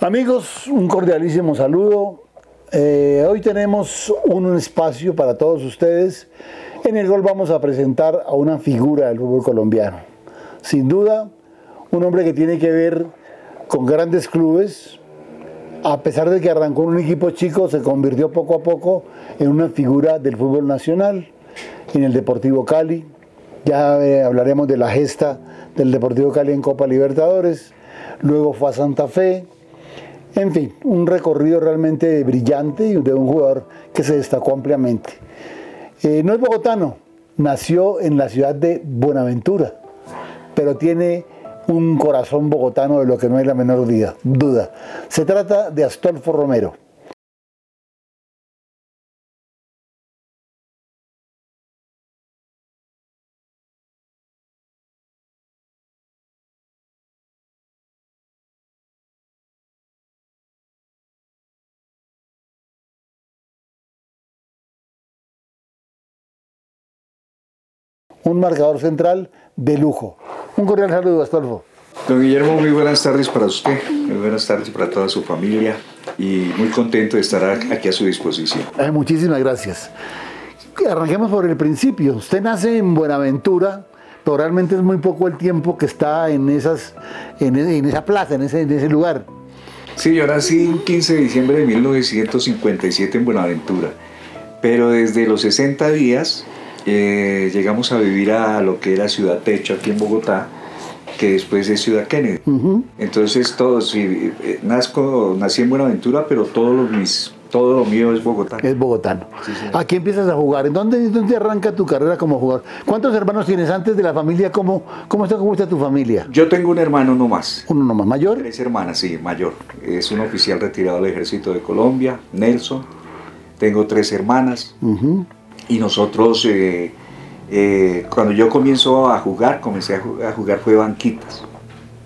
Amigos, un cordialísimo saludo. Eh, hoy tenemos un espacio para todos ustedes en el cual vamos a presentar a una figura del fútbol colombiano. Sin duda, un hombre que tiene que ver con grandes clubes, a pesar de que arrancó en un equipo chico, se convirtió poco a poco en una figura del fútbol nacional, en el Deportivo Cali. Ya eh, hablaremos de la gesta del Deportivo Cali en Copa Libertadores. Luego fue a Santa Fe. En fin, un recorrido realmente brillante y de un jugador que se destacó ampliamente. Eh, no es bogotano, nació en la ciudad de Buenaventura, pero tiene un corazón bogotano de lo que no hay la menor duda. Se trata de Astolfo Romero. Un marcador central de lujo. Un cordial saludo, Astolfo. Don Guillermo, muy buenas tardes para usted, muy buenas tardes para toda su familia y muy contento de estar aquí a su disposición. muchísimas gracias. Arranquemos por el principio. Usted nace en Buenaventura, pero realmente es muy poco el tiempo que está en, esas, en, esa plaza, en ese, en ese lugar. Sí, yo nací el 15 de diciembre de 1957 en Buenaventura, pero desde los 60 días eh, llegamos a vivir a lo que era Ciudad Techo aquí en Bogotá, que después es Ciudad Kennedy. Entonces todos, eh, nazco, nací en Buenaventura, pero todos mis, todo lo mío es Bogotá. Es bogotano. Aquí empiezas a jugar. ¿En dónde, dónde, arranca tu carrera como jugador? ¿Cuántos hermanos tienes antes de la familia? ¿Cómo, cómo, está, cómo está tu familia? Yo tengo un hermano no más. ¿Uno nomás? ¿Mayor? Tres hermanas, sí, mayor. Es un oficial retirado del ejército de Colombia, Nelson. Tengo tres hermanas. Y nosotros, eh, eh, cuando yo comienzo a jugar, comencé a jugar, fue banquitas.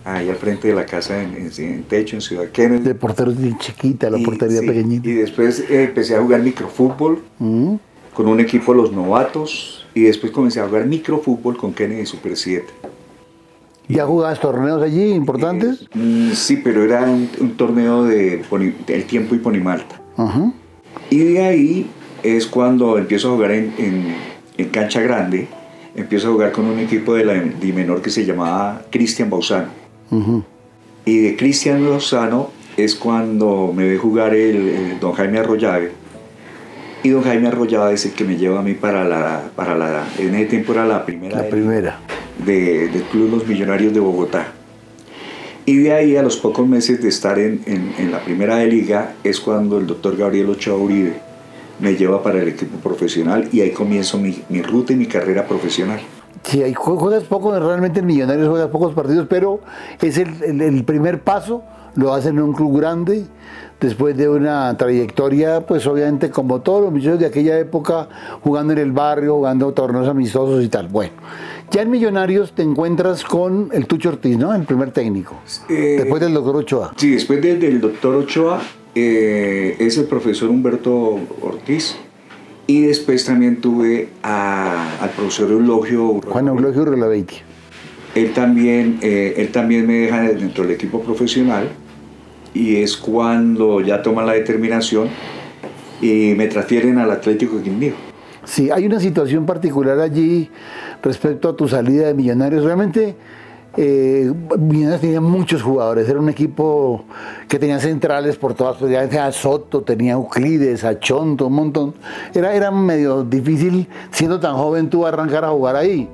Ahí al frente de la casa en, techo, en Ciudad Kennedy. De porteros chiquita, la portería pequeñita. Y después eh, empecé a jugar microfútbol mm. con un equipo Los Novatos. Y después comencé a jugar microfútbol con Kennedy Super 7. ¿Ya jugabas torneos allí importantes? Mm, sí, pero era un, torneo de, El Tiempo y Ponimalta. Y de ahí es cuando empiezo a jugar en, en, cancha grande, empiezo a jugar con un equipo de la de menor que se llamaba Cristian Bausano. Y de Cristian Bausano es cuando me ve jugar el, don Jaime Arroyave. Y don Jaime Arroyave es el que me lleva a mí para la, para la en ese tiempo era la primera. La primera. De, del Club Los Millonarios de Bogotá. Y de ahí a los pocos meses de estar en, en, en la primera de liga es cuando el doctor Gabriel Ochoa Uribe me lleva para el equipo profesional y ahí comienzo mi, mi ruta y mi carrera profesional. Sí, ahí juegas poco, realmente en Millonarios juegas pocos partidos, pero es el, el, primer paso, lo hacen en un club grande, después de una trayectoria, pues obviamente como todos los millones de aquella época, jugando en el barrio, jugando torneos amistosos y tal. Bueno, ya en Millonarios te encuentras con el Tucho Ortiz, ¿no? El primer técnico. Eh, después del doctor Ochoa. Sí, después del doctor Ochoa eh, es el profesor Humberto Ortiz. Y después también tuve al profesor Eulogio Juan Eulogio Rolaveiti. Él también, eh, él también me deja dentro del equipo profesional y es cuando ya toman la determinación y me transfieren al Atlético de Quindío. Sí, hay una situación particular allí respecto a tu salida de Millonarios. Realmente eh, tenía muchos jugadores, era un equipo que tenía centrales por todas partes, a Soto, tenía Euclides, a Chonto, un montón. Era, era medio difícil, siendo tan joven tú arrancar a jugar ahí.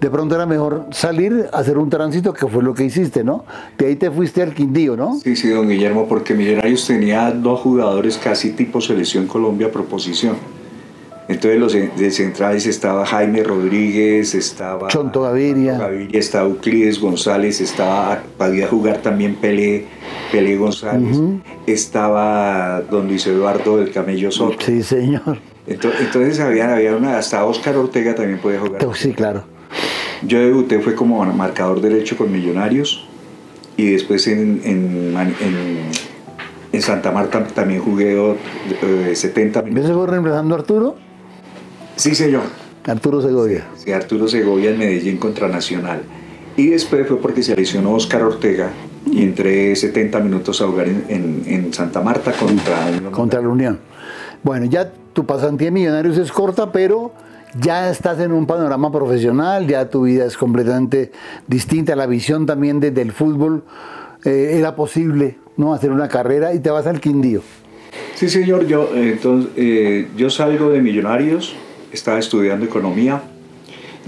De pronto era mejor salir, hacer un tránsito, que fue lo que hiciste, ¿no? De ahí te fuiste al Quindío, ¿no? Sí, sí, don Guillermo, porque Millonarios tenía dos jugadores casi tipo selección Colombia proposición entonces los de centrales estaba Jaime Rodríguez, estaba Chonto Gaviria, Gaviria estaba Euclides González, estaba podía jugar también Pelé, Pelé González, estaba don Luis Eduardo del Camello Soto. Sí, señor. Entonces, había, había una, hasta Oscar Ortega también podía jugar. Sí, claro. Yo debuté fue como marcador derecho con Millonarios y después en, en, en, Santa Marta también jugué 70 minutos. ¿Ves fue reemplazando a Arturo? Sí, señor. Arturo Segovia. Sí, Arturo Segovia en Medellín contra Nacional. Y después fue porque se lesionó Oscar Ortega y entré 70 minutos a jugar en, en, Santa Marta contra, contra la Unión. Bueno, ya tu pasantía en Millonarios es corta, pero ya estás en un panorama profesional, ya tu vida es completamente distinta, la visión también desde el fútbol eh, era posible no hacer una carrera y te vas al Quindío. Sí, señor, yo, entonces, eh, yo salgo de Millonarios, estaba estudiando economía,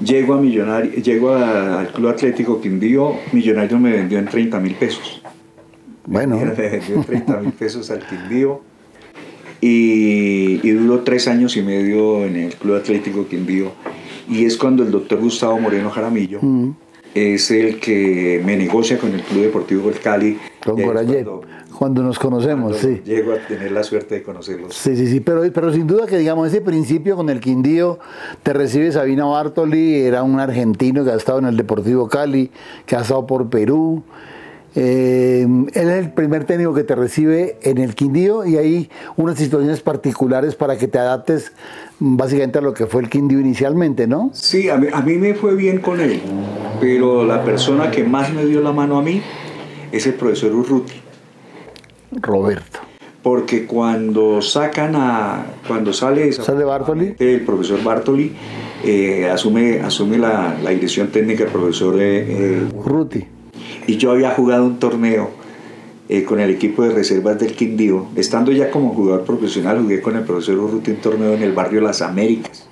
llego, a Millonarios, llego al Club Atlético Quindío, Millonarios me vendió en 30 mil pesos. Bueno. Me vendió en 30 mil pesos al Quindío y, y duró tres años y medio en el Club Atlético Quindío. Y es cuando el doctor Gustavo Moreno Jaramillo mm. es el que me negocia con el Club Deportivo del Cali. Con cuando, cuando, nos conocemos, sí. Llego a tener la suerte de conocerlos. Sí, sí, sí, pero, pero sin duda que digamos ese principio con el Quindío te recibe Sabino Bartoli, era un argentino que ha estado en el Deportivo Cali, que ha estado por Perú, eh, él es el primer técnico que te recibe en el Quindío y hay unas situaciones particulares para que te adaptes básicamente a lo que fue el Quindío inicialmente, ¿no? Sí, a mí, me fue bien con él, pero la persona que más me dio la mano a mí es el profesor Urruti. Roberto. Porque cuando sacan a. Cuando sale. ¿Sale Bartoli? El profesor Bartoli eh, asume, asume la, dirección técnica el profesor eh, Urruti y yo había jugado un torneo eh, con el equipo de reservas del Quindío. Estando ya como jugador profesional, jugué con el profesor Urruti un torneo en el barrio Las Américas.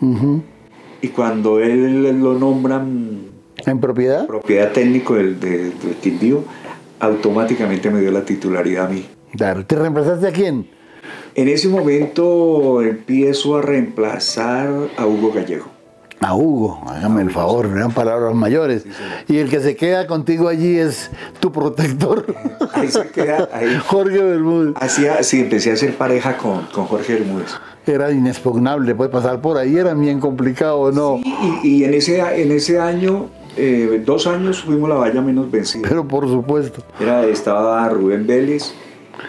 Y cuando él lo nombran... ¿En propiedad? Propiedad técnico del, del, Quindío, automáticamente me dio la titularidad a mí. Claro. ¿Te reemplazaste a quién? En ese momento empiezo a reemplazar a Hugo Gallego a Hugo, hágame el favor, eran palabras mayores. y el que se queda contigo allí es tu protector. Ahí se queda, ahí. Jorge Bermúdez. Sí, empecé a hacer pareja con, con Jorge Bermúdez. Era inexpugnable, puede pasar por ahí, era bien complicado, ¿no? Sí, y, en, ese, en ese año, eh, dos años fuimos la valla menos vencida. Pero por supuesto. Era, estaba Rubén Vélez,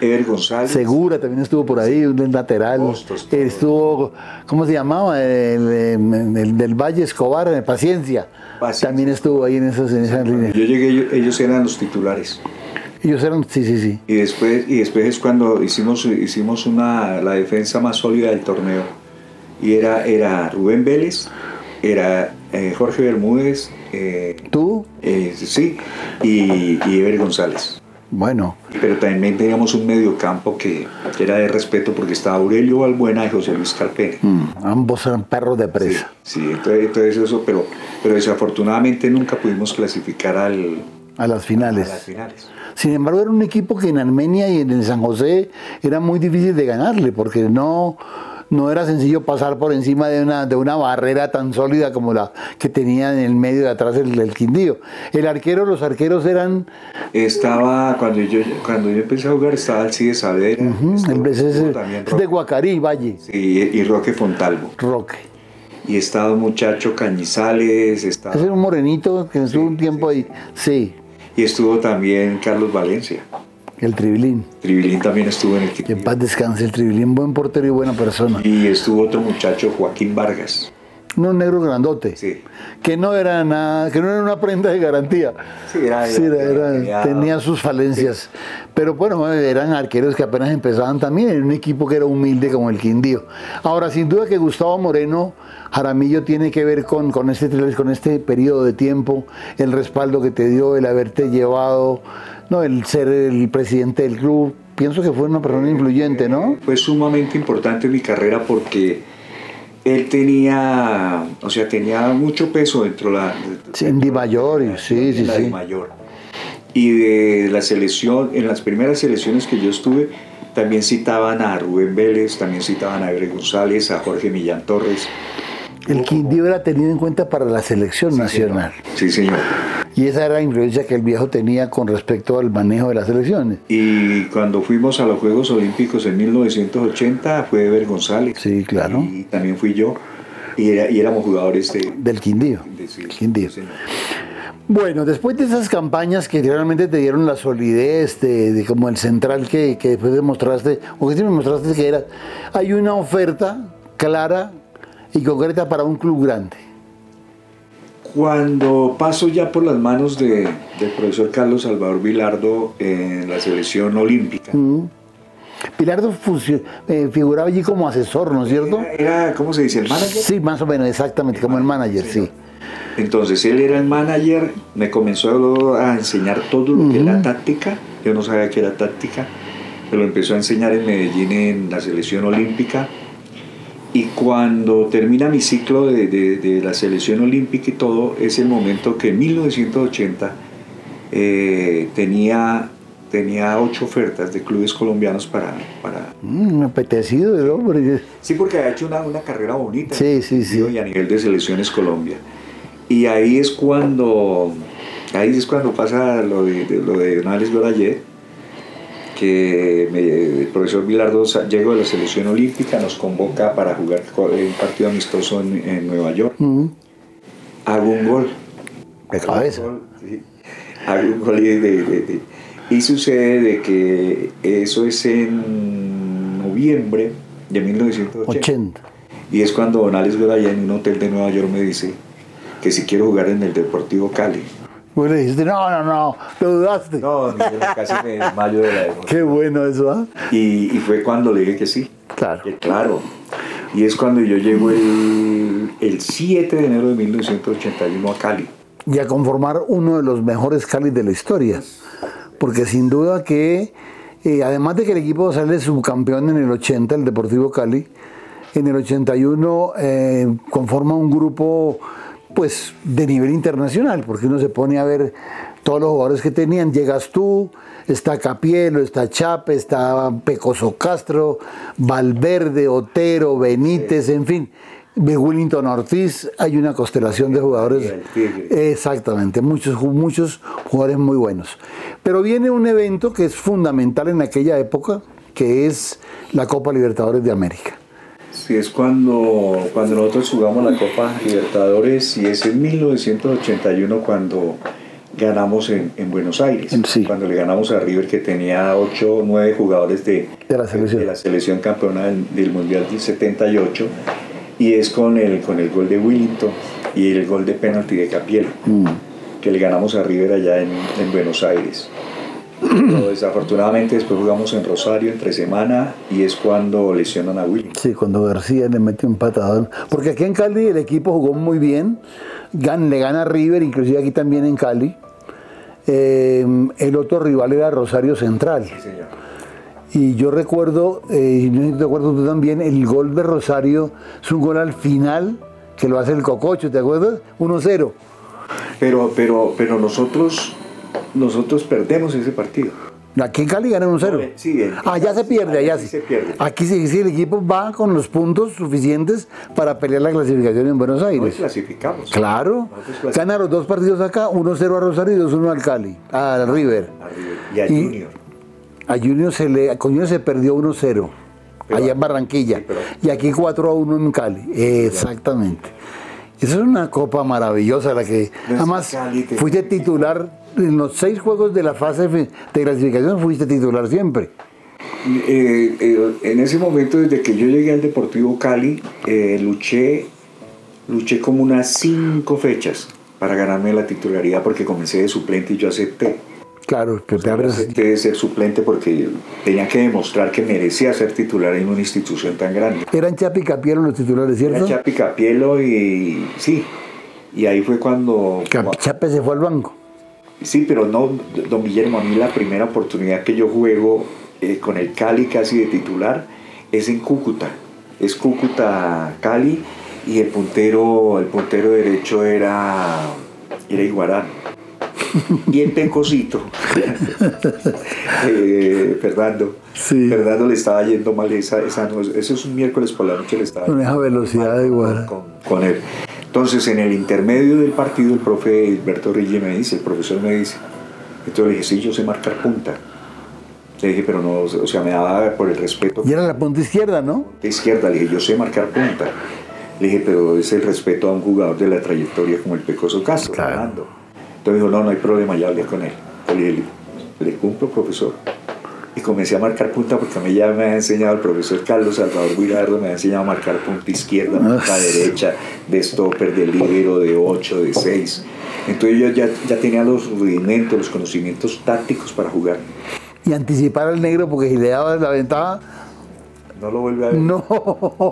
Ever González. Segura también estuvo por ahí, un lateral. estuvo, ¿cómo se llamaba? El, del Valle Escobar, Paciencia. También estuvo ahí en, esos, en esas líneas. Yo llegué, ellos eran los titulares. Ellos eran, sí, sí, sí. Y después, y después es cuando hicimos, hicimos una, la defensa más sólida del torneo. Y era, era Rubén Vélez, era eh, Jorge Bermúdez. Eh, ¿Tú? Eh, sí, y, y Ever González. Bueno. Pero también teníamos un mediocampo que, que era de respeto porque estaba Aurelio Balbuena y José Luis Carpena. Mm, ambos eran perros de presa. Sí, entonces, eso, pero, pero desafortunadamente nunca pudimos clasificar al, a las finales. A las finales. Sin embargo, era un equipo que en Armenia y en San José era muy difícil de ganarle porque no no era sencillo pasar por encima de una, de una barrera tan sólida como la que tenía en el medio de atrás el, el Quindío. El arquero, los arqueros eran... Estaba, cuando yo, cuando yo empecé a jugar, estaba Alcide Saavedra. es, de Guacarí, Valle. Sí, y Roque Fontalvo. Roque. Y estaba un muchacho Cañizales. Estaba... Ese era un morenito que estuvo un tiempo ahí. Sí. Y estuvo también Carlos Valencia. El Tribilín. Tribilín también estuvo en el equipo. Que en paz descanse el Tribilín, buen portero y buena persona. Y estuvo otro muchacho, Joaquín Vargas. Un negro grandote. Sí. Que no era nada, que no era una prenda de garantía. Sí, era, era, tenía, sus falencias. Pero bueno, eran arqueros que apenas empezaban también en un equipo que era humilde como el Quindío. Ahora, sin duda que Gustavo Moreno Jaramillo tiene que ver con, con, este, con este periodo de tiempo, el respaldo que te dio, el haberte llevado no, el ser el presidente del club, pienso que fue una persona influyente, ¿no? Fue sumamente importante en mi carrera porque él tenía, o sea, tenía mucho peso dentro de la... Sí, en Di Mayor, sí, sí, sí. Mayor. Y de la selección, en las primeras selecciones que yo estuve, también citaban a Rubén Vélez, también citaban a Ebre González, a Jorge Millán Torres. El Quindío era tenido en cuenta para la selección nacional. Sí, señor. Y esa era la influencia que el viejo tenía con respecto al manejo de las elecciones. Y cuando fuimos a los Juegos Olímpicos en 1980 fue Eber González. Sí, claro. Y también fui yo. Y, éramos jugadores del Quindío. Quindío. Bueno, después de esas campañas que realmente te dieron la solidez de, como el central que, que, después demostraste, o que demostraste que era, hay una oferta clara y concreta para un club grande Cuando paso ya por las manos de, del profesor Carlos Salvador Vilardo en la selección olímpica. Pilardo eh, figuraba allí como asesor, ¿no es cierto? Era, ¿cómo se dice? ¿El manager? Sí, más o menos, exactamente, como el manager, sí. Entonces él era el manager, me comenzó a enseñar todo lo que era táctica. Yo no sabía qué era táctica. Me lo empezó a enseñar en Medellín en la selección olímpica. Y cuando termina mi ciclo de, de, la selección olímpica y todo, es el momento que en 1980 eh, tenía tenía ocho ofertas de clubes colombianos para... para... Mm, apetecido el hombre. Sí, porque ha hecho una, una carrera bonita. Sí, sí, sí. Y a nivel de selecciones Colombia. Y ahí es cuando, ahí es cuando pasa lo de, lo de Nales que el profesor Bilardo llegó de la selección olímpica, nos convoca para jugar un partido amistoso en, Nueva York. Hago un gol. De cabeza. Hago un gol de y sucede de que eso es en noviembre de 1980. Y es cuando Don Alex allá en un hotel de Nueva York me dice que si quiero jugar en el Deportivo Cali. Le dijiste, no, no, no, lo dudaste. No, casi me desmayo de la emoción. Qué bueno eso, ¿ah? Y, fue cuando le dije que sí. Claro. claro. Y es cuando yo llego el, el 7 de enero de 1981 a Cali. Y a conformar uno de los mejores Cali de la historia porque sin duda que, eh, además de que el equipo sale subcampeón en el 80, el Deportivo Cali, en el 81 eh, conforma un grupo pues de nivel internacional, porque uno se pone a ver todos los jugadores que tenían, llegas tú, está Capielo, está Chape, está Pecoso Castro, Valverde, Otero, Benítez, en fin de Willington Ortiz, hay una constelación de jugadores. Exactamente, muchos, muchos jugadores muy buenos. Pero viene un evento que es fundamental en aquella época, que es la Copa Libertadores de América. Es cuando, cuando nosotros jugamos la Copa Libertadores y es en 1981 cuando ganamos en, Buenos Aires, cuando le ganamos a River que tenía 8 o 9 jugadores de, la selección, de la selección campeona del, del Mundial del 78 y es con el, con el gol de Willington y el gol de penalti de Capiel, mm. que le ganamos a River allá en, Buenos Aires. Desafortunadamente después jugamos en Rosario entre semana y es cuando lesionan a Willington. Sí, cuando García le mete un patadón. Porque aquí en Cali el equipo jugó muy bien, le gana a River, inclusive aquí también en Cali. Eh, el otro rival era Rosario Central. Sí, señor. Y yo recuerdo, eh, y no te acuerdo tú también, el gol de Rosario es un gol al final que lo hace el Cococho, ¿te acuerdas? 1-0. Pero, pero, pero nosotros, nosotros perdemos ese partido. Aquí en Cali ganan 1-0. Sí, ah, ya se pierde, allá sí. Se pierde. Aquí sí, sí, el equipo va con los puntos suficientes para pelear la clasificación en Buenos Aires. Nos clasificamos. Claro. Gana los dos partidos acá, 1-0 a Rosario y 2-1 al Cali, al River. A River. Y a Junior. A Junior se le, Junior se perdió 1-0 allá en Barranquilla y aquí 4-1 en Cali. Exactamente. Esa es una copa maravillosa la que además fuiste titular en los seis juegos de la fase de clasificación fuiste titular siempre. Eh, eh, en ese momento, desde que yo llegué al Deportivo Cali, eh, luché, luché como unas cinco fechas para ganarme la titularidad porque comencé de suplente y yo acepté. Claro, que te abres. De ser suplente porque tenía que demostrar que merecía ser titular en una institución tan grande. Eran Chapi Capielo los titulares, ¿cierto? Era Chapi Capielo y sí. Y ahí fue cuando. Chape se fue al banco. Sí, pero no, don Guillermo, a mí la primera oportunidad que yo juego eh, con el Cali casi de titular es en Cúcuta. Es Cúcuta Cali y el puntero, el puntero derecho era, era Iguarán y el pecosito, eh, Fernando, Fernando le estaba yendo mal esa, esa noche, eso es un miércoles por la noche le estaba Con esa velocidad igual. Con, él. Entonces, en el intermedio del partido, el profe Alberto Rille me dice, el profesor me dice, entonces le dije, sí, yo sé marcar punta. Le dije, pero no, o sea, me daba por el respeto. Y era la punta izquierda, ¿no? Punta izquierda, le dije, yo sé marcar punta. Le dije, pero es el respeto a un jugador de la trayectoria como el Pecoso Castro, Fernando. Entonces dijo, no, no hay problema, ya hablé con él. le dije, le cumplo, profesor. Y comencé a marcar punta porque a mí ya me ha enseñado el profesor Carlos Salvador Guilardo, me ha enseñado a marcar punta izquierda, punta derecha, de stopper, de libero, de 8, de 6. Entonces yo ya, ya tenía los rudimentos, los conocimientos tácticos para jugar. Y anticipar al negro porque si le daba la ventaja... No lo vuelve a ver. No.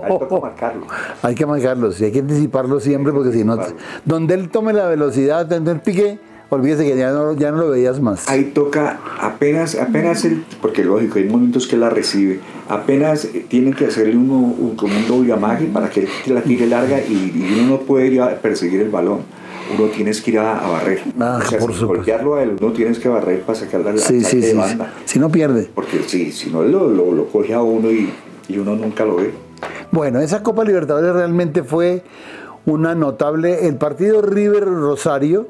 Hay que marcarlo. Hay que marcarlo, sí, hay que anticiparlo siempre porque si no... Donde él tome la velocidad, donde él pique olvídese que ya no, ya no lo veías más. Ahí toca apenas, apenas el, porque lógico, hay momentos que la recibe, apenas tienen que hacerle uno, un, como un doble amague para que la tire larga y, uno no puede ir a perseguir el balón. Uno tienes que ir a, barrer. Ah, o sea, por golpearlo a él, uno tienes que barrer para sacarle la sí, sí, de sí, banda. Si no pierde. Porque sí, si no lo, lo, lo coge a uno y, y uno nunca lo ve. Bueno, esa Copa Libertadores realmente fue una notable. El partido River Rosario,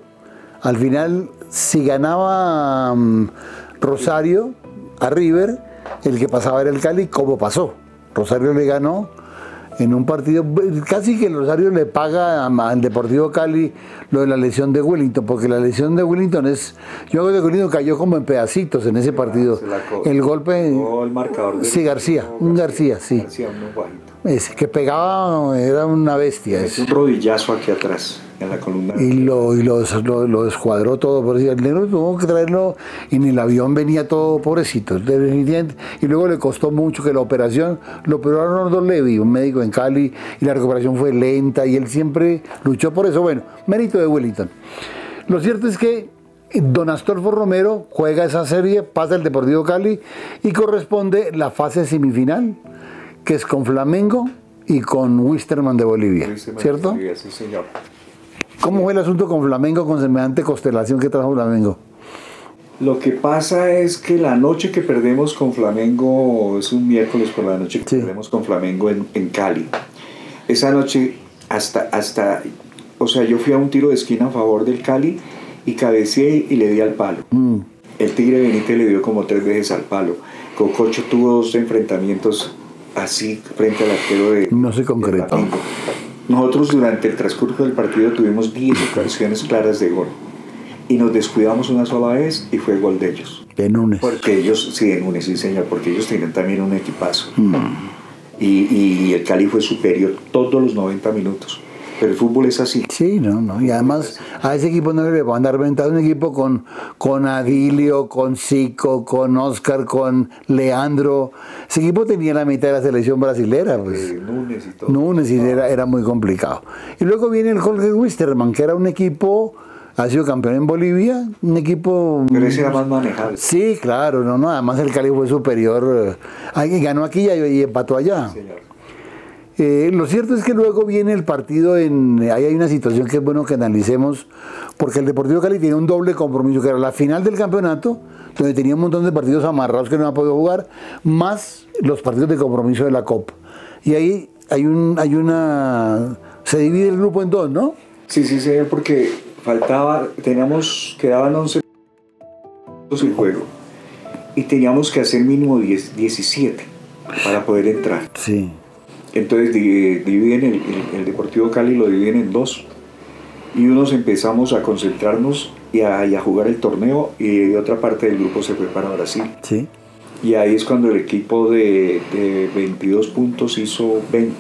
al final si ganaba mm, Rosario a River, el que pasaba era el Cali, como pasó. Rosario le ganó en un partido, casi que el Rosario le paga al Deportivo Cali lo de la lesión de Wellington, porque la lesión de Wellington es, yo creo que Wellington cayó como en pedacitos en ese partido. El golpe, el marcador sí, García, un García, sí. García, ese que pegaba, era una bestia. Es un rodillazo aquí atrás en la columna. Y lo, y lo, lo, descuadró todo, por decir, el negro tuvo que traerlo y en el avión venía todo pobrecito. Y luego le costó mucho que la operación, lo operó Arnoldo Levy, un médico en Cali, y la recuperación fue lenta y él siempre luchó por eso. Bueno, mérito de Wellington. Lo cierto es que Don Astolfo Romero juega esa serie, pasa el Deportivo Cali y corresponde la fase semifinal, que es con Flamengo y con Wisterman de Bolivia, ¿cierto? sí, señor. ¿Cómo fue el asunto con Flamengo con semejante constelación que trajo Flamengo? Lo que pasa es que la noche que perdemos con Flamengo, es un miércoles por la noche que perdemos con Flamengo en, en, Cali. Esa noche, hasta, hasta, o sea, yo fui a un tiro de esquina a favor del Cali y cabeceé y le di al palo. Mm. El Tigre Benítez le dio como tres veces al palo. Cococho tuvo dos enfrentamientos así frente al arquero de. No se concretó. Nosotros durante el transcurso del partido tuvimos 10 ocasiones claras de gol. Y nos descuidamos una sola vez y fue gol de ellos. De Nunes. Porque ellos, sí, de Nunes, sí señor, porque ellos tenían también un equipazo. Mm. Y, y el Cali fue superior todos los 90 minutos. Pero el fútbol es así. Sí, no, no. Y además a ese equipo no le va a andar ventaja. Un equipo con, con Adilio, con Zico, con Oscar, con Leandro. Ese equipo tenía la mitad de la selección brasilera. Pues. Núñez y todo. Núñez y era, era muy complicado. Y luego viene el Jorge Wisterman, que era un equipo ha sido campeón en Bolivia, un equipo... Pero ese era más manejable. Sí, claro, no, no, además el Cali fue superior, eh, ganó aquí y empató allá. Señor. Eh, lo cierto es que luego viene el partido en. Ahí hay una situación que es bueno que analicemos, porque el Deportivo Cali tiene un doble compromiso, que era la final del campeonato, donde tenía un montón de partidos amarrados que no ha podido jugar, más los partidos de compromiso de la Copa. Y ahí hay, un, hay una. Se divide el grupo en dos, ¿no? Sí, sí, sí, porque faltaba. Teníamos. Quedaban 11 en juego. Y teníamos que hacer mínimo 10, 17 para poder entrar. Sí. Entonces dividen el, el, Deportivo Cali, lo dividen en dos. Y unos empezamos a concentrarnos y a, y a, jugar el torneo y otra parte del grupo se fue para Brasil. Sí. Y ahí es cuando el equipo de, de 22 puntos hizo 20.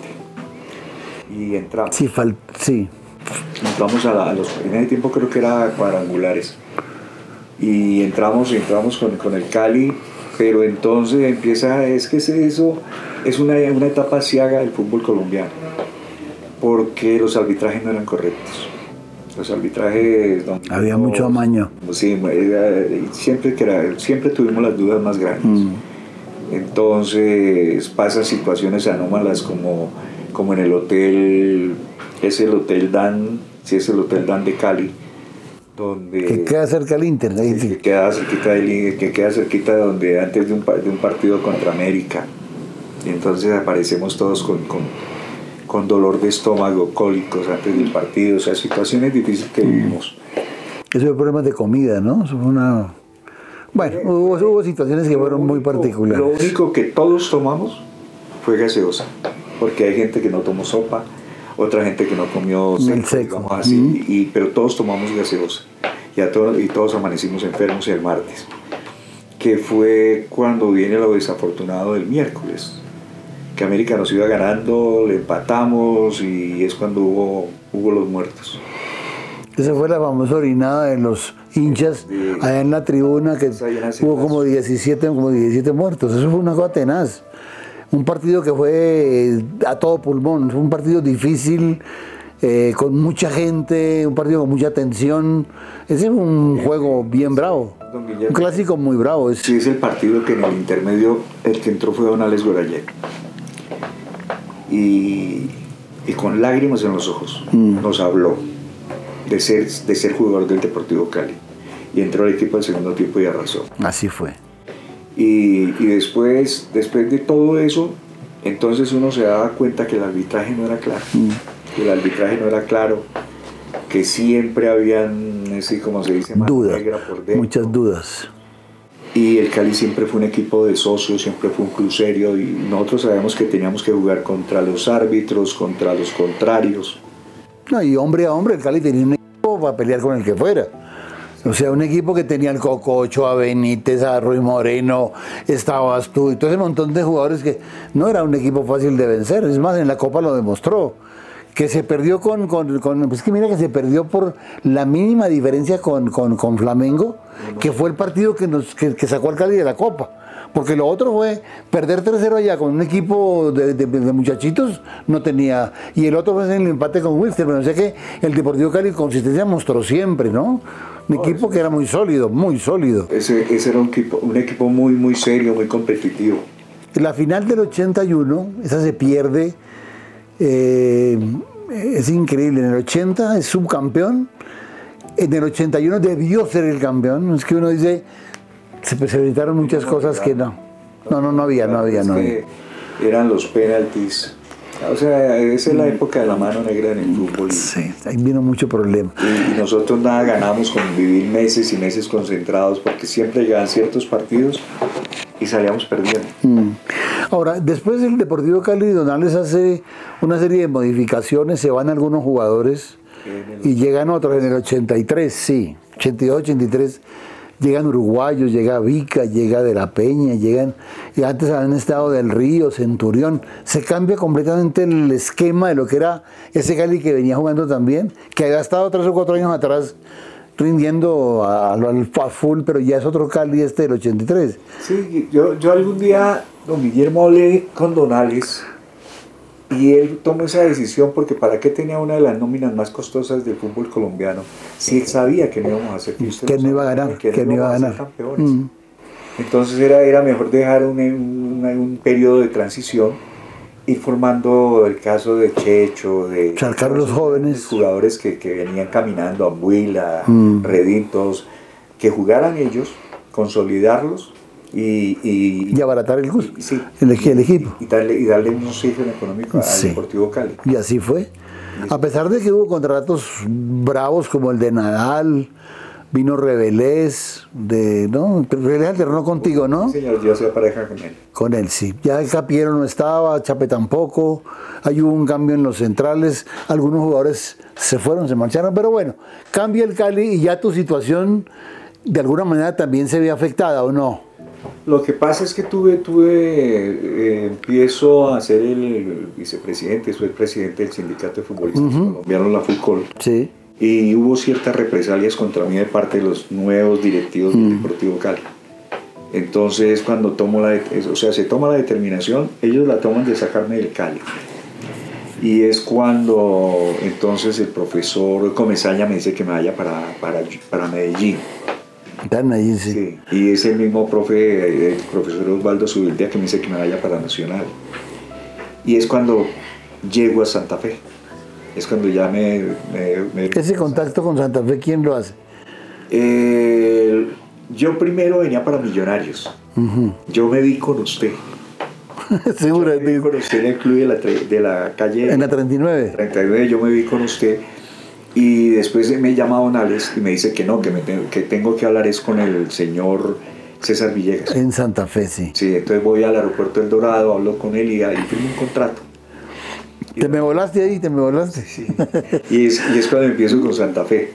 Y entramos. Sí, fal sí. Entramos a, la, a los en ese tiempo creo que era cuadrangulares. Y entramos, entramos con, con el Cali, pero entonces empieza, es que es eso es una, una etapa ciaga del fútbol colombiano, porque los arbitrajes no eran correctos. Los arbitrajes... Había mucho amaño. Sí, siempre, que era, siempre tuvimos las dudas más grandes. Mm. Entonces pasan situaciones anómalas como, como en el hotel, es el Hotel Dan, sí es el Hotel Dan de Cali, donde... Que queda cerca del Inter. Que queda cerquita, del, que queda cerquita de donde antes de un, de un partido contra América. Y entonces aparecemos todos con, con, con, dolor de estómago, cólicos antes del partido, o sea, situaciones difíciles que vivimos. Eso fue problemas de comida, ¿no? Eso fue una... Bueno, hubo, hubo situaciones que fueron muy particulares. Lo único que todos tomamos fue gaseosa, porque hay gente que no tomó sopa, otra gente que no comió seco, seco. digamos así, y, pero todos tomamos gaseosa. Y, a todos, y todos amanecimos enfermos el martes. que fue cuando viene lo desafortunado del miércoles, que América nos iba ganando, le empatamos y es cuando hubo, hubo los muertos. Esa fue la famosa orinada de los hinchas allá en la tribuna que hubo como 17, como 17 muertos. Eso fue una cosa tenaz. Un partido que fue a todo pulmón, fue un partido difícil, eh, con mucha gente, un partido con mucha tensión. Ese es un juego bien bravo. Un clásico muy bravo. Sí, es el partido que en el intermedio el que entró fue Don Alex Gorayet. Y, y, con lágrimas en los ojos mm. nos habló de ser, de ser jugador del Deportivo Cali. Y entró al equipo al segundo tiempo y arrasó. Así fue. Y, y después, después de todo eso, entonces uno se daba cuenta que el arbitraje no era claro. Mm el arbitraje no era claro, que siempre habían, así como se dice, dudas, muchas dudas. Y el Cali siempre fue un equipo de socios, siempre fue un crucerio y nosotros sabemos que teníamos que jugar contra los árbitros, contra los contrarios. No, y hombre a hombre, el Cali tenía un equipo para pelear con el que fuera. O sea, un equipo que tenía al Cococho, a Benítez, a Ruiz Moreno, estabas tú y todo ese montón de jugadores que no era un equipo fácil de vencer. Es más, en la Copa lo demostró que se perdió con, con, pues que mira que se perdió por la mínima diferencia con, con Flamengo, que fue el partido que, nos, que, sacó al Cali de la Copa. Porque lo otro fue perder 3-0 allá con un equipo de, muchachitos, no tenía. Y el otro fue en el empate con Wilster, pero no sé el Deportivo Cali consistencia mostró siempre, ¿no? Un equipo que era muy sólido, muy sólido. Ese, ese era un equipo, un equipo muy, muy serio, muy competitivo. La final del 81, esa se pierde eh, es increíble. En el 80 es subcampeón. En el 81 debió ser el campeón. Es que uno dice, se presentaron muchas cosas que no. No, no, no había, no había, no había. Eran los penaltis. O sea, esa es la época de la mano negra en el fútbol. Sí, ahí vino mucho problema. Y, nosotros nada ganamos con vivir meses y meses concentrados porque siempre llegaban ciertos partidos y salíamos perdiendo. Mm. Ahora, después el Deportivo Cali Donales hace una serie de modificaciones, se van algunos jugadores y llegan otros en el 83, sí, 82, 83 llegan uruguayos, llega Vica, llega de la Peña, llegan, y antes habían estado del Río, Centurión, se cambia completamente el esquema de lo que era ese Cali que venía jugando también, que había estado tres o cuatro años atrás rindiendo al full, pero ya es otro Cali este del 83. Sí, yo, yo algún día, don Guillermo, hablé con Donales y él tomó esa decisión porque para qué tenía una de las nóminas más costosas del fútbol colombiano si él sabía que no íbamos a ser que no iba a ganar, que, no iba a ganar. campeones. Mm. Entonces era, era mejor dejar un, un, un periodo de transición ir formando el caso de Checho, de Charcar los jóvenes jugadores que, que venían caminando, Ambuila, mm. Redintos, que jugaran ellos, consolidarlos y, y, abaratar el, el, equipo. Y, darle, y darle un oxígeno económico al Deportivo Cali. Y así fue. A pesar de que hubo contratos bravos como el de Nadal, vino Rebelés, de, ¿no? Rebelés alternó contigo, ¿no? Sí, señor, yo soy pareja con él. Con él, sí. Ya el Capiero no estaba, Chape tampoco, hay hubo un cambio en los centrales, algunos jugadores se fueron, se marcharon, pero bueno, cambia el Cali y ya tu situación de alguna manera también se ve afectada, ¿o no? Lo que pasa es que tuve, tuve eh, empiezo a ser el vicepresidente, soy el presidente del sindicato de futbolistas colombianos, la FUCOL. Sí. Y hubo ciertas represalias contra mí de parte de los nuevos directivos del mm. Deportivo Cali. Entonces, cuando tomo la, o sea, se toma la determinación, ellos la toman de sacarme del Cali. Y es cuando entonces el profesor Comesaña me dice que me vaya para, para, para Medellín. Sí. Y es el mismo profe, el profesor Osvaldo Subildia que me dice que me vaya para Nacional. Y es cuando llego a Santa Fe. Es cuando ya me... ¿Ese contacto con Santa Fe quién lo hace? yo primero venía para Millonarios. Yo me vi con usted. Seguro. Yo me vi con usted en el club de la, de la calle... En la 39. 39 yo me vi con usted y después me llama Don Alex y me dice que no, que, me que tengo que hablar es con el señor César Villegas. En Santa Fe, sí. Sí, entonces voy al aeropuerto del Dorado, hablo con él y ahí firmo un contrato. te me volaste ahí, te me volaste. Sí. Y, es, y es cuando empiezo con Santa Fe.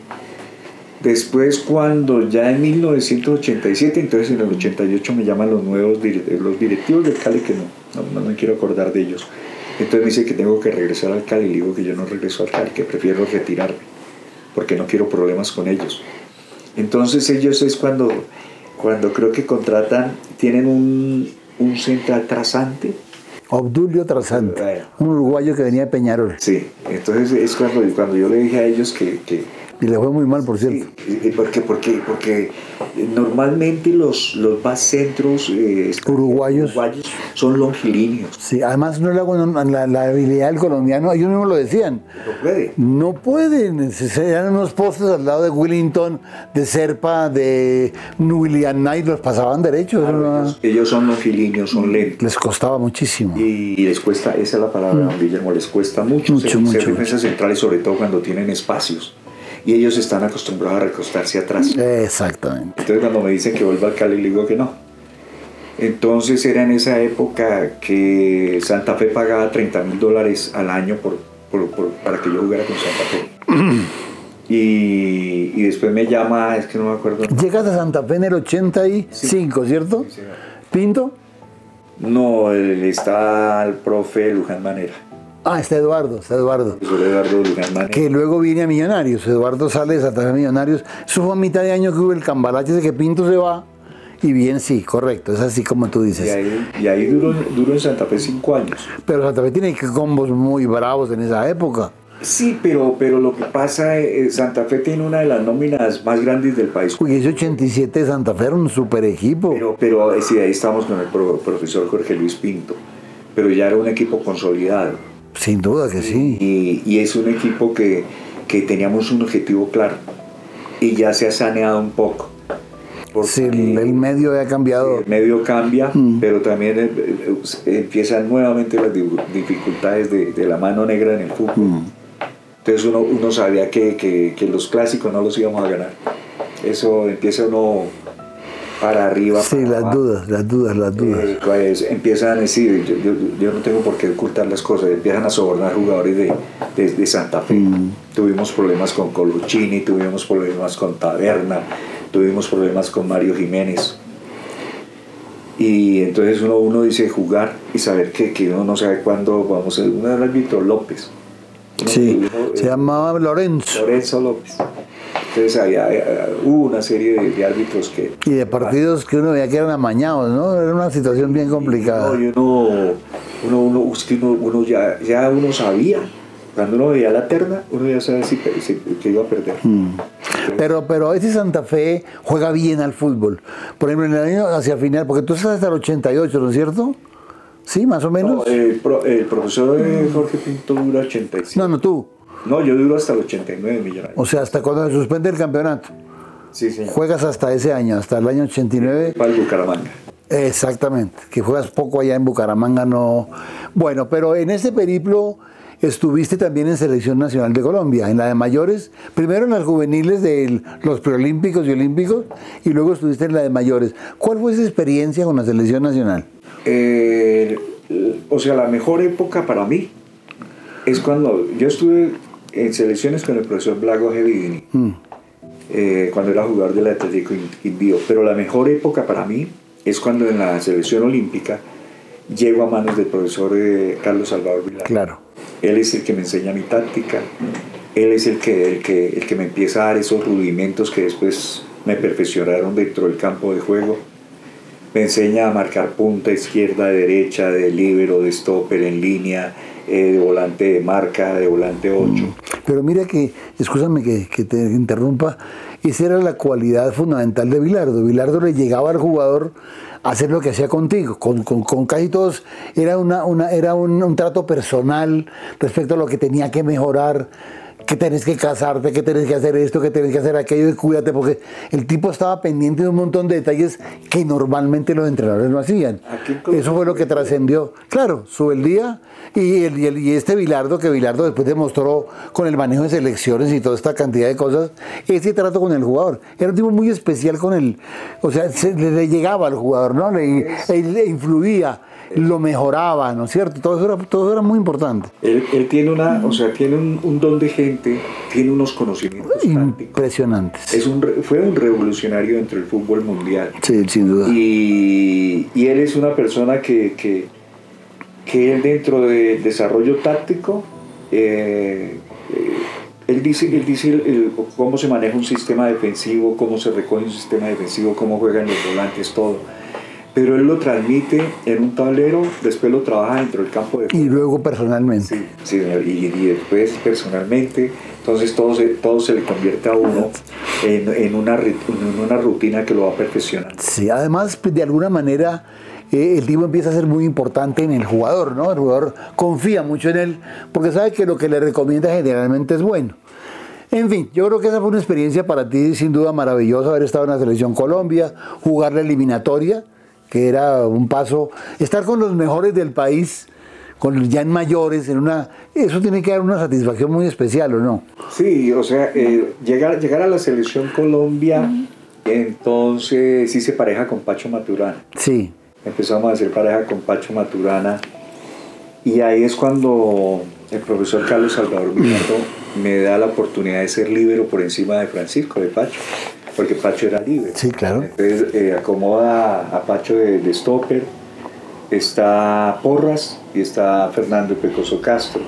Después, cuando ya en 1987, entonces en el 88 me llaman los nuevos los directivos del Cali, que no, no, me quiero acordar de ellos. Entonces me dice que tengo que regresar al Cali. Le digo que yo no regreso al Cali, que prefiero retirarme, porque no quiero problemas con ellos. Entonces ellos es cuando, cuando creo que contratan, tienen un, un central trasante. Obdulio Trasante, un uruguayo que venía de Peñarol. Sí, entonces es cuando, cuando yo le dije a ellos que, que y le fue muy mal, por cierto. Sí, porque, porque, porque normalmente los, los más centros eh, uruguayos. son longilíneos. Sí, además no la, la, habilidad del colombiano, ellos mismos lo decían. No puede. No pueden. Eran unos postes al lado de Willington, de Serpa, de William Knight, los pasaban derechos. ellos, son longilíneos, son lentos. Les costaba muchísimo. Y, les cuesta, esa es la palabra, mm. Guillermo, les cuesta mucho, mucho, mucho, ser defensas centrales, sobre todo cuando tienen espacios y ellos están acostumbrados a recostarse atrás. Exactamente. Entonces cuando me dicen que vuelva al Cali, le digo que no. Entonces era en esa época que Santa Fe pagaba 30 mil dólares al año por, para que yo jugara con Santa Fe. y, y, después me llama, es que no me acuerdo. Llegas a Santa Fe en el 85, ¿cierto? Sí, ¿Pinto? No, está el profe Luján Manera. Ah, está Eduardo, está Eduardo. Eduardo Que luego viene a Millonarios. Eduardo sale de Santa Fe Millonarios. Eso fue a mitad de año que hubo el cambalache de que Pinto se va. Y bien, sí, correcto, es así como tú dices. Y ahí, duró, en Santa Fe cinco años. Pero Santa Fe tiene combos muy bravos en esa época. Sí, pero, pero lo que pasa es eh, Santa Fe tiene una de las nóminas más grandes del país. Uy, ese 87 de Santa Fe era un super equipo. Pero, pero eh, sí, ahí estamos con el profesor Jorge Luis Pinto. Pero ya era un equipo consolidado. Sin duda que sí. Y, es un equipo que, teníamos un objetivo claro y ya se ha saneado un poco. Sí, el medio ha cambiado. El medio cambia, mm. pero también eh, eh, empiezan nuevamente las dificultades de, la mano negra en el fútbol. Mm. Entonces uno, uno sabía que, que, los clásicos no los íbamos a ganar. Eso empieza uno para arriba. Sí, las dudas, las dudas, las dudas. Eh, pues, empiezan a decir, yo, no tengo por qué ocultar las cosas, empiezan a sobornar jugadores de, de, Santa Fe. Mm. Tuvimos problemas con Coluccini, tuvimos problemas con Taberna, tuvimos problemas con Mario Jiménez. Y entonces uno, uno dice jugar y saber que, que uno no sabe cuándo vamos a... Uno era Víctor López. sí, se llamaba Lorenzo. Lorenzo López. Entonces había, hubo una serie de, árbitros que... Y de partidos que uno veía que eran amañados, ¿no? Era una situación bien complicada. No, uno, uno, uno, uno, ya, ya uno sabía cuando uno veía la terna, uno ya sabía si, que iba a perder. Mm. Pero, pero a veces Santa Fe juega bien al fútbol. Por ejemplo, en el año hacia final, porque tú estás hasta el 88, ¿no es cierto? Sí, más o menos. No, el, profesor Jorge Pinto dura 85. No, no, tú. No, yo duro hasta el 89 millones. O sea, hasta cuando se suspende el campeonato. Sí, sí. Juegas hasta ese año, hasta el año 89. Para el Bucaramanga. Exactamente, que juegas poco allá en Bucaramanga, no. Bueno, pero en ese periplo estuviste también en Selección Nacional de Colombia, en la de mayores, primero en las juveniles de los preolímpicos y olímpicos, y luego estuviste en la de mayores. ¿Cuál fue esa experiencia con la Selección Nacional? Eh, o sea, la mejor época para mí es cuando yo estuve en selecciones con el profesor Blago Gevidini, mm. eh, cuando era jugador del Atlético Indio. Pero la mejor época para mí es cuando en la selección olímpica llego a manos del profesor eh, Carlos Salvador Vilar. Claro. Él es el que me enseña mi táctica, él es el que, el, que, el que me empieza a dar esos rudimentos que después me perfeccionaron dentro del campo de juego. Me enseña a marcar punta, izquierda, derecha, de libero, de stopper, en línea, eh, de volante de marca, de volante 8. Mm. Pero mira que, escúchame que, te interrumpa, esa era la cualidad fundamental de Bilardo. Bilardo le llegaba al jugador a hacer lo que hacía contigo. Con, con, casi todos era, una, una, era un, un, trato personal respecto a lo que tenía que mejorar que tenés que casarte, que tenés que hacer esto, que tenés que hacer aquello, y cuídate, porque el tipo estaba pendiente de un montón de detalles que normalmente los entrenadores no hacían. Eso fue lo que trascendió. Claro, sube el día y, el, y, este Bilardo, que Bilardo después demostró con el manejo de selecciones y toda esta cantidad de cosas, ese trato con el jugador. Era un tipo muy especial con él. O sea, se, le, llegaba al jugador, ¿no? Le, le influía lo mejoraba, ¿no es cierto? Todo eso era, todo era muy importante. Él, tiene una, o sea, tiene un, don de tácticamente tiene unos conocimientos impresionantes. Es un, fue un revolucionario dentro del fútbol mundial. Sí, sin duda. Y, y él es una persona que, que, que él dentro del desarrollo táctico, eh, eh, él dice, él dice cómo se maneja un sistema defensivo, cómo se recoge un sistema defensivo, cómo juegan los volantes, todo pero él lo transmite en un tablero, después lo trabaja dentro del campo de Y luego personalmente. Sí, sí y, después personalmente, entonces todo se, todo se le convierte a uno en, una, en una rutina que lo va a perfeccionar. Sí, además pues, de alguna manera eh, el tipo empieza a ser muy importante en el jugador, ¿no? El jugador confía mucho en él porque sabe que lo que le recomienda generalmente es bueno. En fin, yo creo que esa fue una experiencia para ti sin duda maravillosa haber estado en la selección Colombia, jugar la eliminatoria que era un paso, estar con los mejores del país, con ya en mayores, en una, eso tiene que dar una satisfacción muy especial, ¿o no? Sí, o sea, eh, llegar, llegar a la selección Colombia, entonces sí se pareja con Pacho Maturana. Sí. Empezamos a hacer pareja con Pacho Maturana y ahí es cuando el profesor Carlos Salvador Villardo me da la oportunidad de ser libero por encima de Francisco, de Pacho porque Pacho era libre. Sí, claro. Entonces eh, acomoda a Pacho de, stopper, está Porras y está Fernando Pecoso Castro.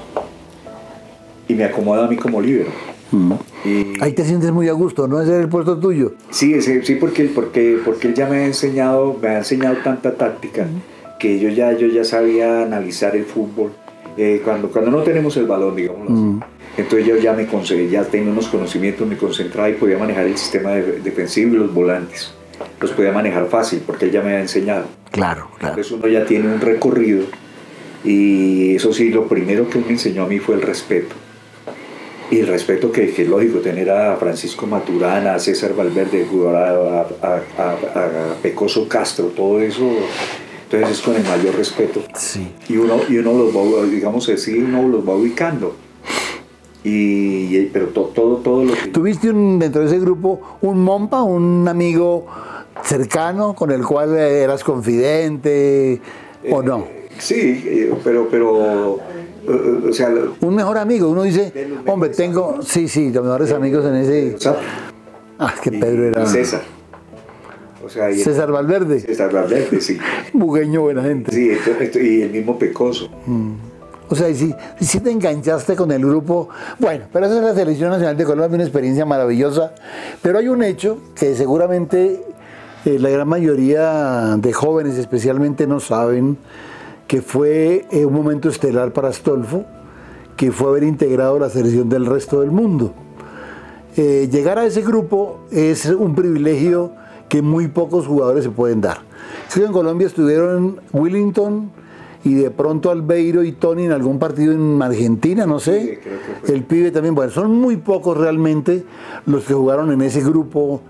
Y me acomoda a mí como libre. Mm. Ahí te sientes muy a gusto, ¿no? Ese es el puesto tuyo. Sí, sí porque, porque, porque él ya me ha enseñado, me ha enseñado tanta táctica que yo ya, yo ya sabía analizar el fútbol. Eh, cuando, cuando no tenemos el balón, digamos mm. Entonces yo ya me ya tenía unos conocimientos, me concentraba y podía manejar el sistema defensivo y los volantes. Los podía manejar fácil porque él ya me había enseñado. Claro, claro. Entonces uno ya tiene un recorrido y eso sí, lo primero que me enseñó a mí fue el respeto. Y el respeto que, es lógico tener a Francisco Maturana, a César Valverde, a, a, Pecoso Castro, todo eso entonces es con el mayor respeto. Sí. Y uno, y uno los va, digamos así, uno los va ubicando. Y, pero todo, todo lo que... ¿Tuviste dentro de ese grupo un mompa, un amigo cercano con el cual eras confidente o no? Eh, sí, eh, pero, pero o sea, un mejor amigo, uno dice, hombre, tengo, sí, sí, los mejores amigos en ese... Ah, que Pedro era... César. O sea, César Valverde. César Valverde, sí. Bugueño, buena gente. Sí, y el mismo Pecoso. Mm. O sea, si, si te enganchaste con el grupo, bueno, pero esa es la Selección Nacional de Colombia, una experiencia maravillosa. Pero hay un hecho que seguramente eh, la gran mayoría de jóvenes especialmente no saben, que fue eh, un momento estelar para Astolfo, que fue haber integrado la selección del resto del mundo. Eh, llegar a ese grupo es un privilegio que muy pocos jugadores se pueden dar. en Colombia estuvieron Willington, y de pronto Albeiro y Tony en algún partido en Argentina, no sé. el pibe también, bueno, son muy pocos realmente los que jugaron en ese grupo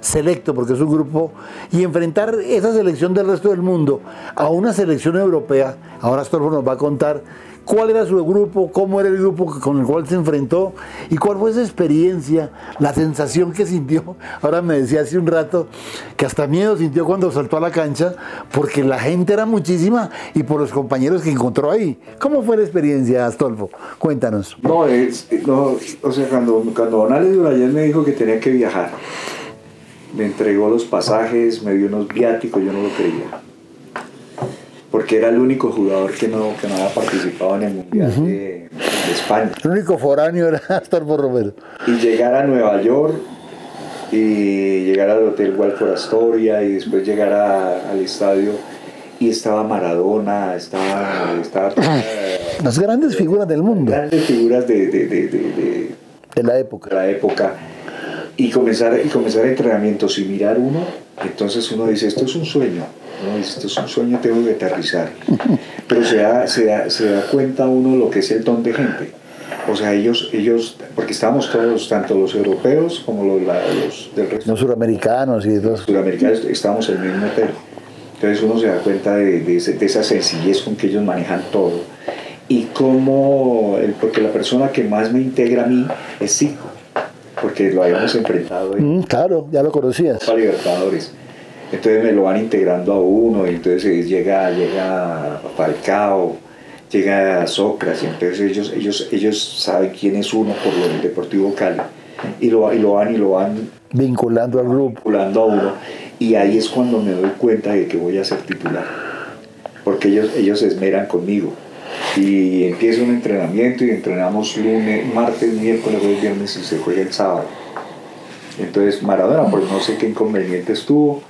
selecto, porque es un grupo, y enfrentar esa selección del resto del mundo a una selección europea, ahora Storfo nos va a contar cuál era su grupo, cómo era el grupo con el cual se enfrentó y cuál fue esa experiencia, la sensación que sintió. Ahora me decía hace un rato que hasta miedo sintió cuando saltó a la cancha porque la gente era muchísima y por los compañeros que encontró ahí. ¿Cómo fue la experiencia, Astolfo? Cuéntanos. No, es, no o sea, cuando, cuando Don Alex me dijo que tenía que viajar, me entregó los pasajes, me dio unos viáticos, yo no lo creía porque era el único jugador que no, que no había participado en el Mundial de, España. El único foráneo era por Romero. Y llegar a Nueva York y llegar al Hotel Walford Astoria y después llegar al estadio y estaba Maradona, estaba... estaba Las grandes figuras del mundo. Grandes figuras de, de, de, de la época. De la época. Y comenzar, y comenzar entrenamientos y mirar uno, entonces uno dice, esto es un sueño no, esto es un sueño, tengo que aterrizar. Pero se da, se, da, se da cuenta uno lo que es el don de gente. O sea, ellos, ellos, porque estábamos todos, tanto los europeos como los, los del resto. Los suramericanos y los. Suramericanos estábamos en el mismo hotel. Entonces uno se da cuenta de, de, esa sencillez con que ellos manejan todo. Y cómo, porque la persona que más me integra a mí es Zico, porque lo habíamos enfrentado. Mm, claro, ya lo conocías. Para Libertadores entonces me lo van integrando a uno y entonces llega, llega Falcao, llega Sócrates, entonces ellos, ellos, ellos saben quién es uno por lo del Deportivo Cali y lo, y lo van y lo van vinculando al grupo. Vinculando a uno. Y ahí es cuando me doy cuenta de que voy a ser titular. Porque ellos, ellos se esmeran conmigo. Y empieza un entrenamiento y entrenamos lunes, martes, miércoles, jueves, viernes y se juega el sábado. Entonces Maradona, pues no sé qué inconveniente estuvo,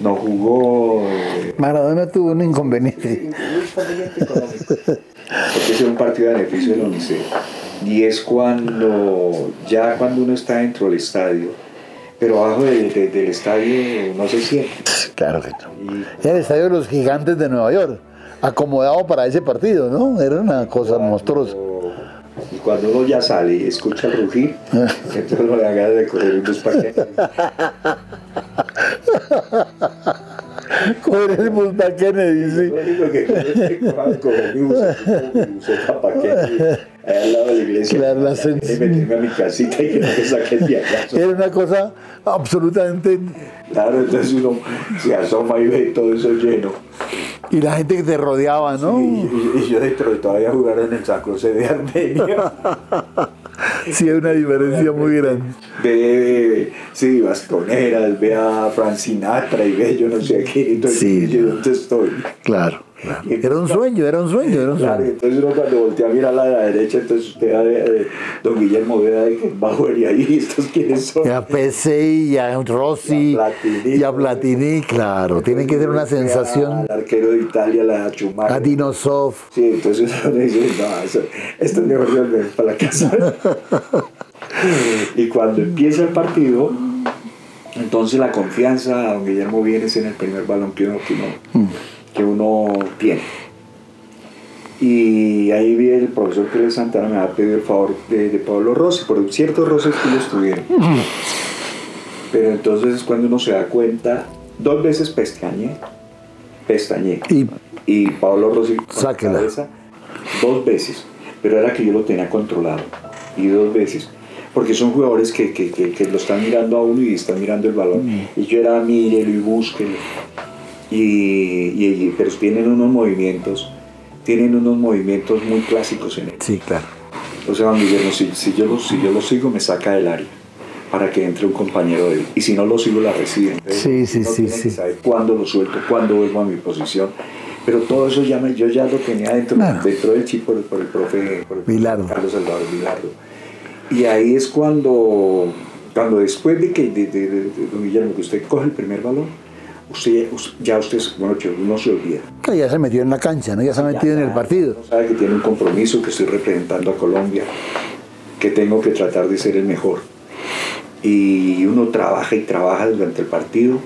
no jugó. Eh, Maradona tuvo un inconveniente. Un inconveniente económico. Porque es un partido de beneficio de la UNICEF. Y es cuando, ya cuando uno está dentro del estadio, pero abajo del estadio no se siente. Claro que no. Era el estadio de los gigantes de Nueva York, acomodado para ese partido, ¿no? Era una cosa monstruosa. Y cuando uno ya sale y escucha rugir, entonces uno le de correr unos paquetes. Coger el Buspa Kennedy, sí. Lo único que allá al lado de la iglesia. Claro, la y meterme a mi casita y que no me saquen de. Era una cosa absolutamente... Claro, entonces uno se asoma y ve todo eso lleno. Y la gente que te rodeaba, ¿no? Sí, y, y, yo dentro de todavía jugar en el San José de Armenia. sí, hay una diferencia muy grande. Ve, sí, Bastoneras, ve a Francinatra y ve yo no sé qué, entonces Sí. yo dónde estoy. Claro, claro. Era un sueño, era un sueño, era un Claro, sueño. entonces uno cuando voltea a mirar a la derecha, entonces usted a eh, don Guillermo Veda de que bajo y ahí, ¿estos quiénes son? Y a PCI, y a Rossi, Y a Platini. y a Platini, claro. Tiene que ser una Al sensación. arquero de Italia, la Schumacher. A Dinosov. Sí, entonces uno dice, no, eso, esto es mejor para la casa. y cuando empieza el partido, entonces la confianza a don Guillermo viene en el primer balón que uno, que uno, que uno tiene. Y ahí vi el profesor Pérez Santana me va a pedir el favor de, de Pablo Rossi, por un cierto Rossi que lo estuvieron. Pero entonces es cuando uno se da cuenta, dos veces pestañé, pestañé. Y Y Pablo Rossi con la Sáquela. cabeza, dos veces, pero era que yo lo tenía controlado, y dos veces, porque son jugadores que, que, que, que lo están mirando a uno y están mirando el balón, y yo era mírelo y búsquelo, y, y, pero tienen unos movimientos, tienen unos movimientos muy clásicos en él. sí, claro. O sea, Juan Guillermo, si, si, yo lo, si yo lo sigo, me saca del área para que entre un compañero de él. Y si no lo sigo, la recibe. Sí, sí, uno sí, sí. saber cuándo lo suelto, cuándo vuelvo a mi posición. Pero todo eso ya me, yo ya lo tenía dentro, Claro. dentro del chip por, el- por el profe por el Vilardo. Carlos Salvador Vilardo. Y ahí es cuando, cuando después de que, de- de- de don Guillermo, que usted coge el primer balón, usted, ya usted, bueno, que uno se olvida. Que ya se metió en la cancha, ¿no? Ya se ha metido en el partido. Sabe que tiene un compromiso, que estoy representando a Colombia, que tengo que tratar de ser el mejor. Y uno trabaja y trabaja durante el partido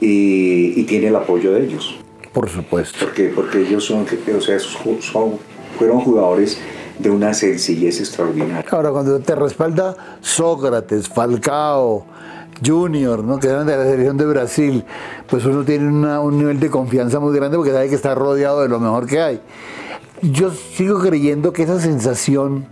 y, y tiene el apoyo de ellos. Por supuesto. Porque, porque ellos son, o sea, son- fueron jugadores de una sencillez extraordinaria. Ahora, cuando te respalda Sócrates, Falcao, Junior, ¿no? que eran de la selección de Brasil, pues uno tiene una- un nivel de confianza muy grande porque sabe que está rodeado de lo mejor que hay. Yo sigo creyendo que esa sensación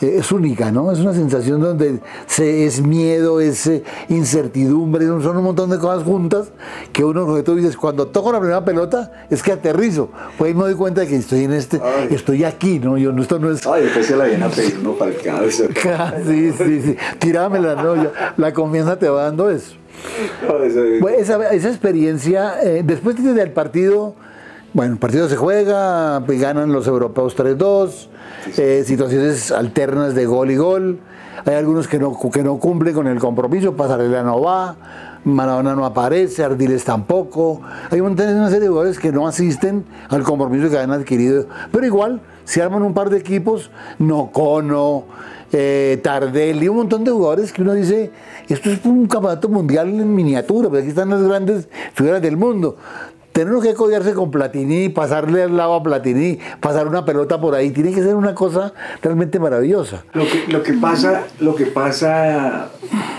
eh, es única, ¿no? Es una sensación donde se, es miedo, es eh, incertidumbre, son un montón de cosas juntas que uno, como tú dices, cuando toco la primera pelota es que aterrizo. Pues ahí me doy cuenta de que estoy en este, Ay. estoy aquí, ¿no? Yo, no- esto no es Ay, después se la viene a pedir uno para el cabeza. Sí, sí, sí. Tirámela, no, ya, la confianza te va dando eso. No, eso es- Bueno, esa, esa experiencia, eh, después del partido, bueno, el partido se juega, pues, ganan los europeos 3-2, eh, situaciones alternas de gol y gol. Hay algunos que no, que no cumplen con el compromiso, Pasarela no va, Maradona no aparece, Ardiles tampoco. Hay una serie de jugadores que no asisten al compromiso que han adquirido. Pero igual, se arman un par de equipos, Nocono, eh, Tardelli, un montón de jugadores que uno dice, esto es un campeonato mundial en miniatura, pero aquí están las grandes figuras del mundo. Tenemos que codearse con Platini, pasarle al lado a Platini, pasar una pelota por ahí, tiene que ser una cosa realmente maravillosa. Lo que, lo que pasa, lo que pasa,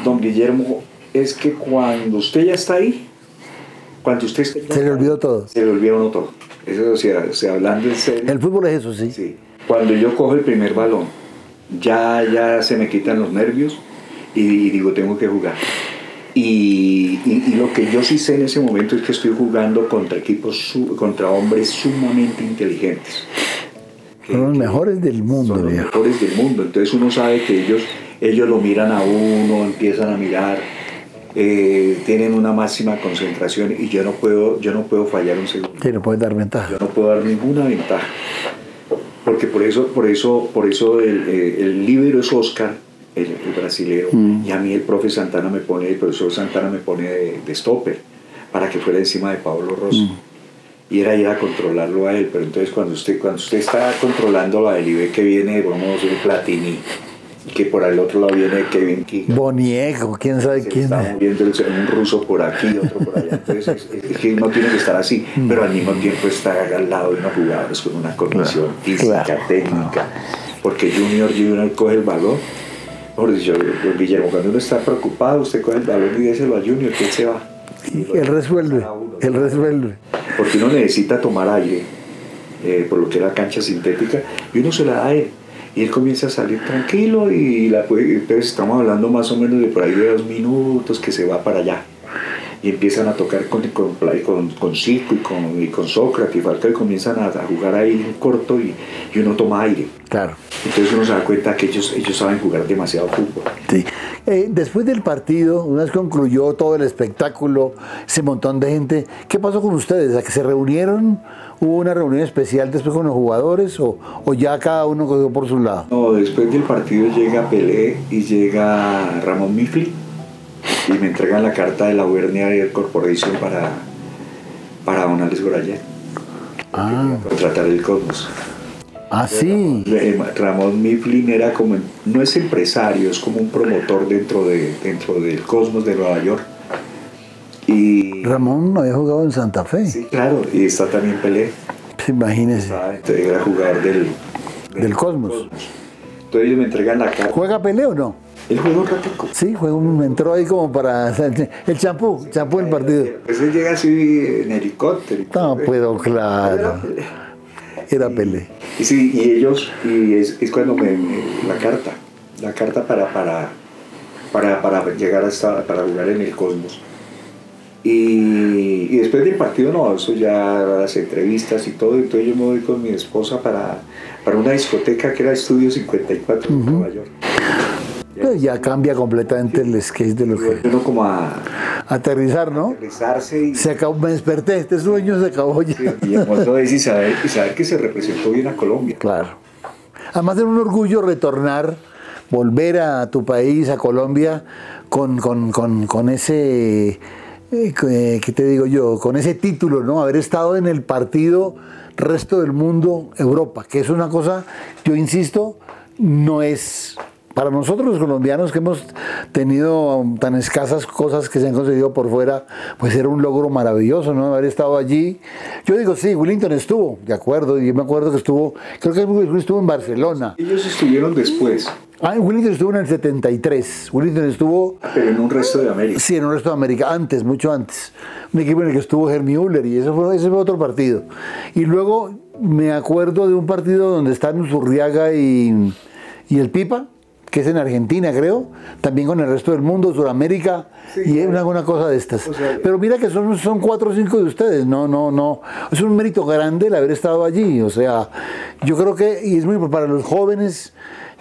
don Guillermo, es que cuando usted ya está ahí, cuando usted está Se le olvidó todo. Se le olvidó uno todo. Eso, o sea, o sea, hablando en serio. El fútbol es eso, sí. Sí. Cuando yo cojo el primer balón, ya, ya se me quitan los nervios y, digo, tengo que jugar. Y, y, lo que yo sí sé en ese momento es que estoy jugando contra equipos, contra hombres sumamente inteligentes. Son los mejores del mundo. Son los mejores del mundo. Entonces uno sabe que ellos, ellos lo miran a uno, empiezan a mirar, eh, tienen una máxima concentración y yo no puedo, yo no puedo fallar un segundo. Sí, no puedes dar ventaja. Yo no puedo dar ninguna ventaja. Porque por eso, por eso, por eso el, eh, el libro es Oscar el, el brasilero, mm. y a mí el profe Santana me pone, el profesor Santana me pone de, stopper para que fuera encima de Pablo Rosso. Mm. Y era ir a controlarlo a él, pero entonces cuando usted, cuando usted está controlando a ve que viene, vamos, el Platini, que por el otro lado viene Kevin King. Boniego, quién sabe quién. Está moviendo un ruso por aquí, otro por allá. Entonces es, que no tiene que estar así, mm. pero al mismo tiempo está al lado de unos jugadores con una condición física, técnica. Porque Junior Junior coge el balón dicho, Guillermo, cuando uno está preocupado, usted coge el balón y déselo a Junior, que él se va. él resuelve, él resuelve. Porque uno necesita tomar aire, eh, por lo que es la cancha sintética, y uno se la da a él. Y él comienza a salir tranquilo y la entonces estamos hablando más o menos de por ahí de dos minutos que se va para allá y empiezan a tocar con, con, con, con y con, y con Sócrates y Falcao y comienzan a, jugar ahí en corto y, y, uno toma aire. Claro. Entonces uno se da cuenta que ellos, ellos saben jugar demasiado fútbol. Sí. Eh, después del partido, una vez concluyó todo el espectáculo, ese montón de gente, ¿qué pasó con ustedes? ¿A que se reunieron? ¿Hubo una reunión especial después con los jugadores o, o ya cada uno cogió por su lado? No, después del partido llega Pelé y llega Ramón Mifli y me entregan la carta de la Wernia Air Corporation para, para don Alex Ah. Contratar el Cosmos. Ah, sí. Ramón Mifflin era como, no es empresario, es como un promotor dentro, de, dentro del Cosmos de Nueva York. Y, Ramón había jugado en Santa Fe. Sí, claro, y está también Pelé. Imagínese. era jugador del, del, Cosmos. Entonces ellos me entregan la carta. ¿Juega Pelé o no? Él juega un ratico. Sí, juega un, entró ahí como para el champú, champú del partido. Pues él llega así en helicóptero. No, puedo, claro. Era Pelé. Y sí, y ellos, y es, es cuando me, la carta, la carta para, para, para, para llegar hasta, para jugar en el Cosmos. Y, y, después del partido, no, eso ya las entrevistas y todo, entonces yo me voy con mi esposa para, para una discoteca que era Estudio 54 en Nueva York. Pues ya cambia completamente el skate de lo que. Uno como a. Aterrizar, ¿no? Aterrizarse y. Se acabó, me desperté, este sueño se acabó ya. y, y, saber, y saber que se representó bien a Colombia. Claro. Además de un orgullo retornar, volver a tu país, a Colombia, con, con, con, con ese. Eh, ¿Qué te digo yo? Con ese título, ¿no? Haber estado en el partido resto del mundo, Europa, que es una cosa, yo insisto, no es para nosotros los colombianos que hemos tenido tan escasas cosas que se han conseguido por fuera, pues era un logro maravilloso, ¿no? Haber estado allí. Yo digo, sí, Willington estuvo, de acuerdo, y yo me acuerdo que estuvo, creo que estuvo en Barcelona. Ellos estuvieron después. Ah, Willington estuvo en el 73. Willington estuvo. Pero en un resto de América. Sí, en un resto de América, antes, mucho antes. Un equipo en el que estuvo Hermie Müller y ese fue, ese fue otro partido. Y luego me acuerdo de un partido donde están Zurriaga y, y el Pipa que es en Argentina, creo, también con el resto del mundo, Sudamérica, y es una, cosa de estas. Pero mira que son, son cuatro o cinco de ustedes, no, no, no. Es un mérito grande el haber estado allí, o sea, yo creo que, y es muy para los jóvenes,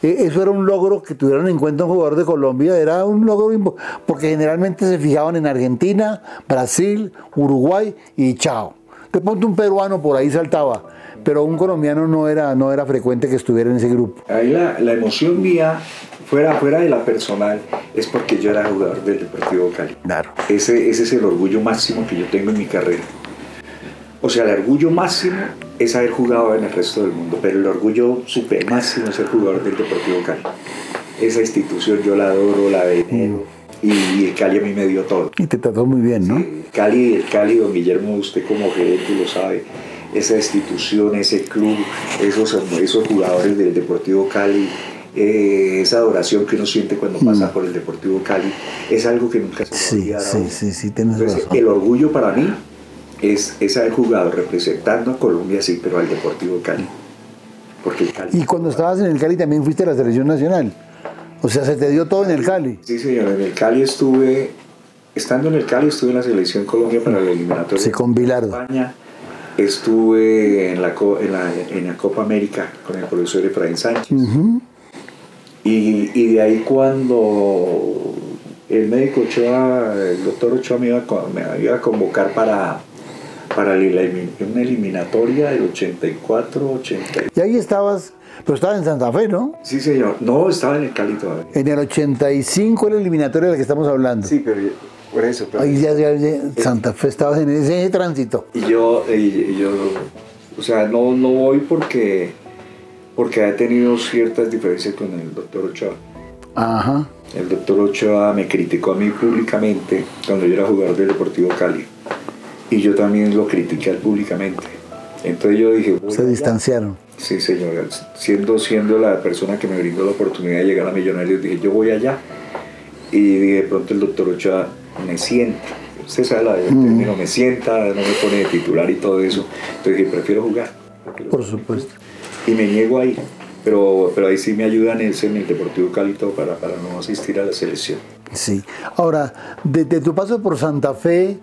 eh, eso era un logro que tuvieran en cuenta un jugador de Colombia, era un logro porque generalmente se fijaban en Argentina, Brasil, Uruguay y chao. De pronto un peruano por ahí saltaba pero un colombiano no era, no era frecuente que estuviera en ese grupo. Ahí la, la emoción mía, fuera, fuera de la personal, es porque yo era jugador del Deportivo Cali. Claro. Ese, ese es el orgullo máximo que yo tengo en mi carrera. O sea, el orgullo máximo es haber jugado en el resto del mundo, pero el orgullo super máximo es ser jugador del Deportivo Cali. Esa institución yo la adoro, la venero. Y el Cali a mí me dio todo. Y te trató muy bien, ¿no? Sí, Cali, el Cali, don Guillermo, usted como gerente lo sabe esa institución, ese club, esos, esos jugadores del Deportivo Cali, eh, esa adoración que uno siente cuando mm. pasa por el Deportivo Cali, es algo que nunca se me olvida. Sí, sí, sí, tienes razón. El orgullo para mí es, es haber jugado representando a Colombia, sí, pero al Deportivo Cali. Porque Cali y cuando estabas en el Cali también fuiste a la selección nacional. O sea, se te dio todo en el Cali. Sí, señor, en el Cali estuve estando en el Cali estuve en la selección Colombia para la eliminatoria. Sí, con Bilardo. España. Estuve en la, en, la, en la Copa América con el profesor Efraín Sánchez. y, y, de ahí cuando el médico Ochoa, el doctor Ochoa me iba, me iba a convocar para, para una eliminatoria del 84, 80. Y ahí estabas, pero estabas en Santa Fe, ¿no? Sí, señor. No, estaba en el Cali todavía. En el 85 la eliminatoria de la que estamos hablando. Sí, pero por eso. ahí ya, Santa Fe estabas en ese tránsito. Y yo, y yo o sea, no, no voy porque, porque he tenido ciertas diferencias con el doctor Ochoa. Ajá. El doctor Ochoa me criticó a mí públicamente cuando yo era jugador del Deportivo Cali y yo también lo critiqué públicamente. Entonces yo dije... Se distanciaron. Sí, señor. Siendo, siendo la persona que me brindó la oportunidad de llegar a Millonarios, dije, yo voy allá. Y de pronto el doctor Ochoa me sienta. Usted sabe la mm. me sienta, no me pone de titular y todo eso. Entonces dije, prefiero jugar. Por supuesto. Y me niego ahí. Pero, pero ahí sí me ayuda en el, en el Deportivo Cali para, para no asistir a la selección. Sí. Ahora, desde tu paso por Santa Fe,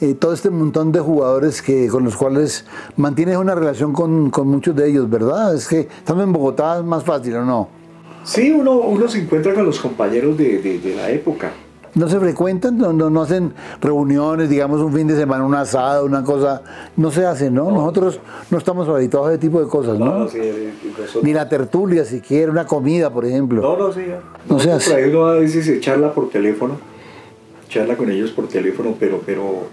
eh, todo este montón de jugadores que, con los cuales mantienes una relación con, con, muchos de ellos, ¿verdad? Es que estando en Bogotá es más fácil, ¿o no? Sí, uno, uno se encuentra con los compañeros de, de, la época. ¿No se frecuentan? ¿No, no, hacen reuniones, digamos un fin de semana, un asado, una cosa? No se hace, ¿no? Nosotros no estamos habituados a ese tipo de cosas, ¿no? no sí, Ni la tertulia siquiera, una comida, por ejemplo. No, no, sí. No se hace. Por ahí uno a veces se charla por teléfono, charla con ellos por teléfono, pero, pero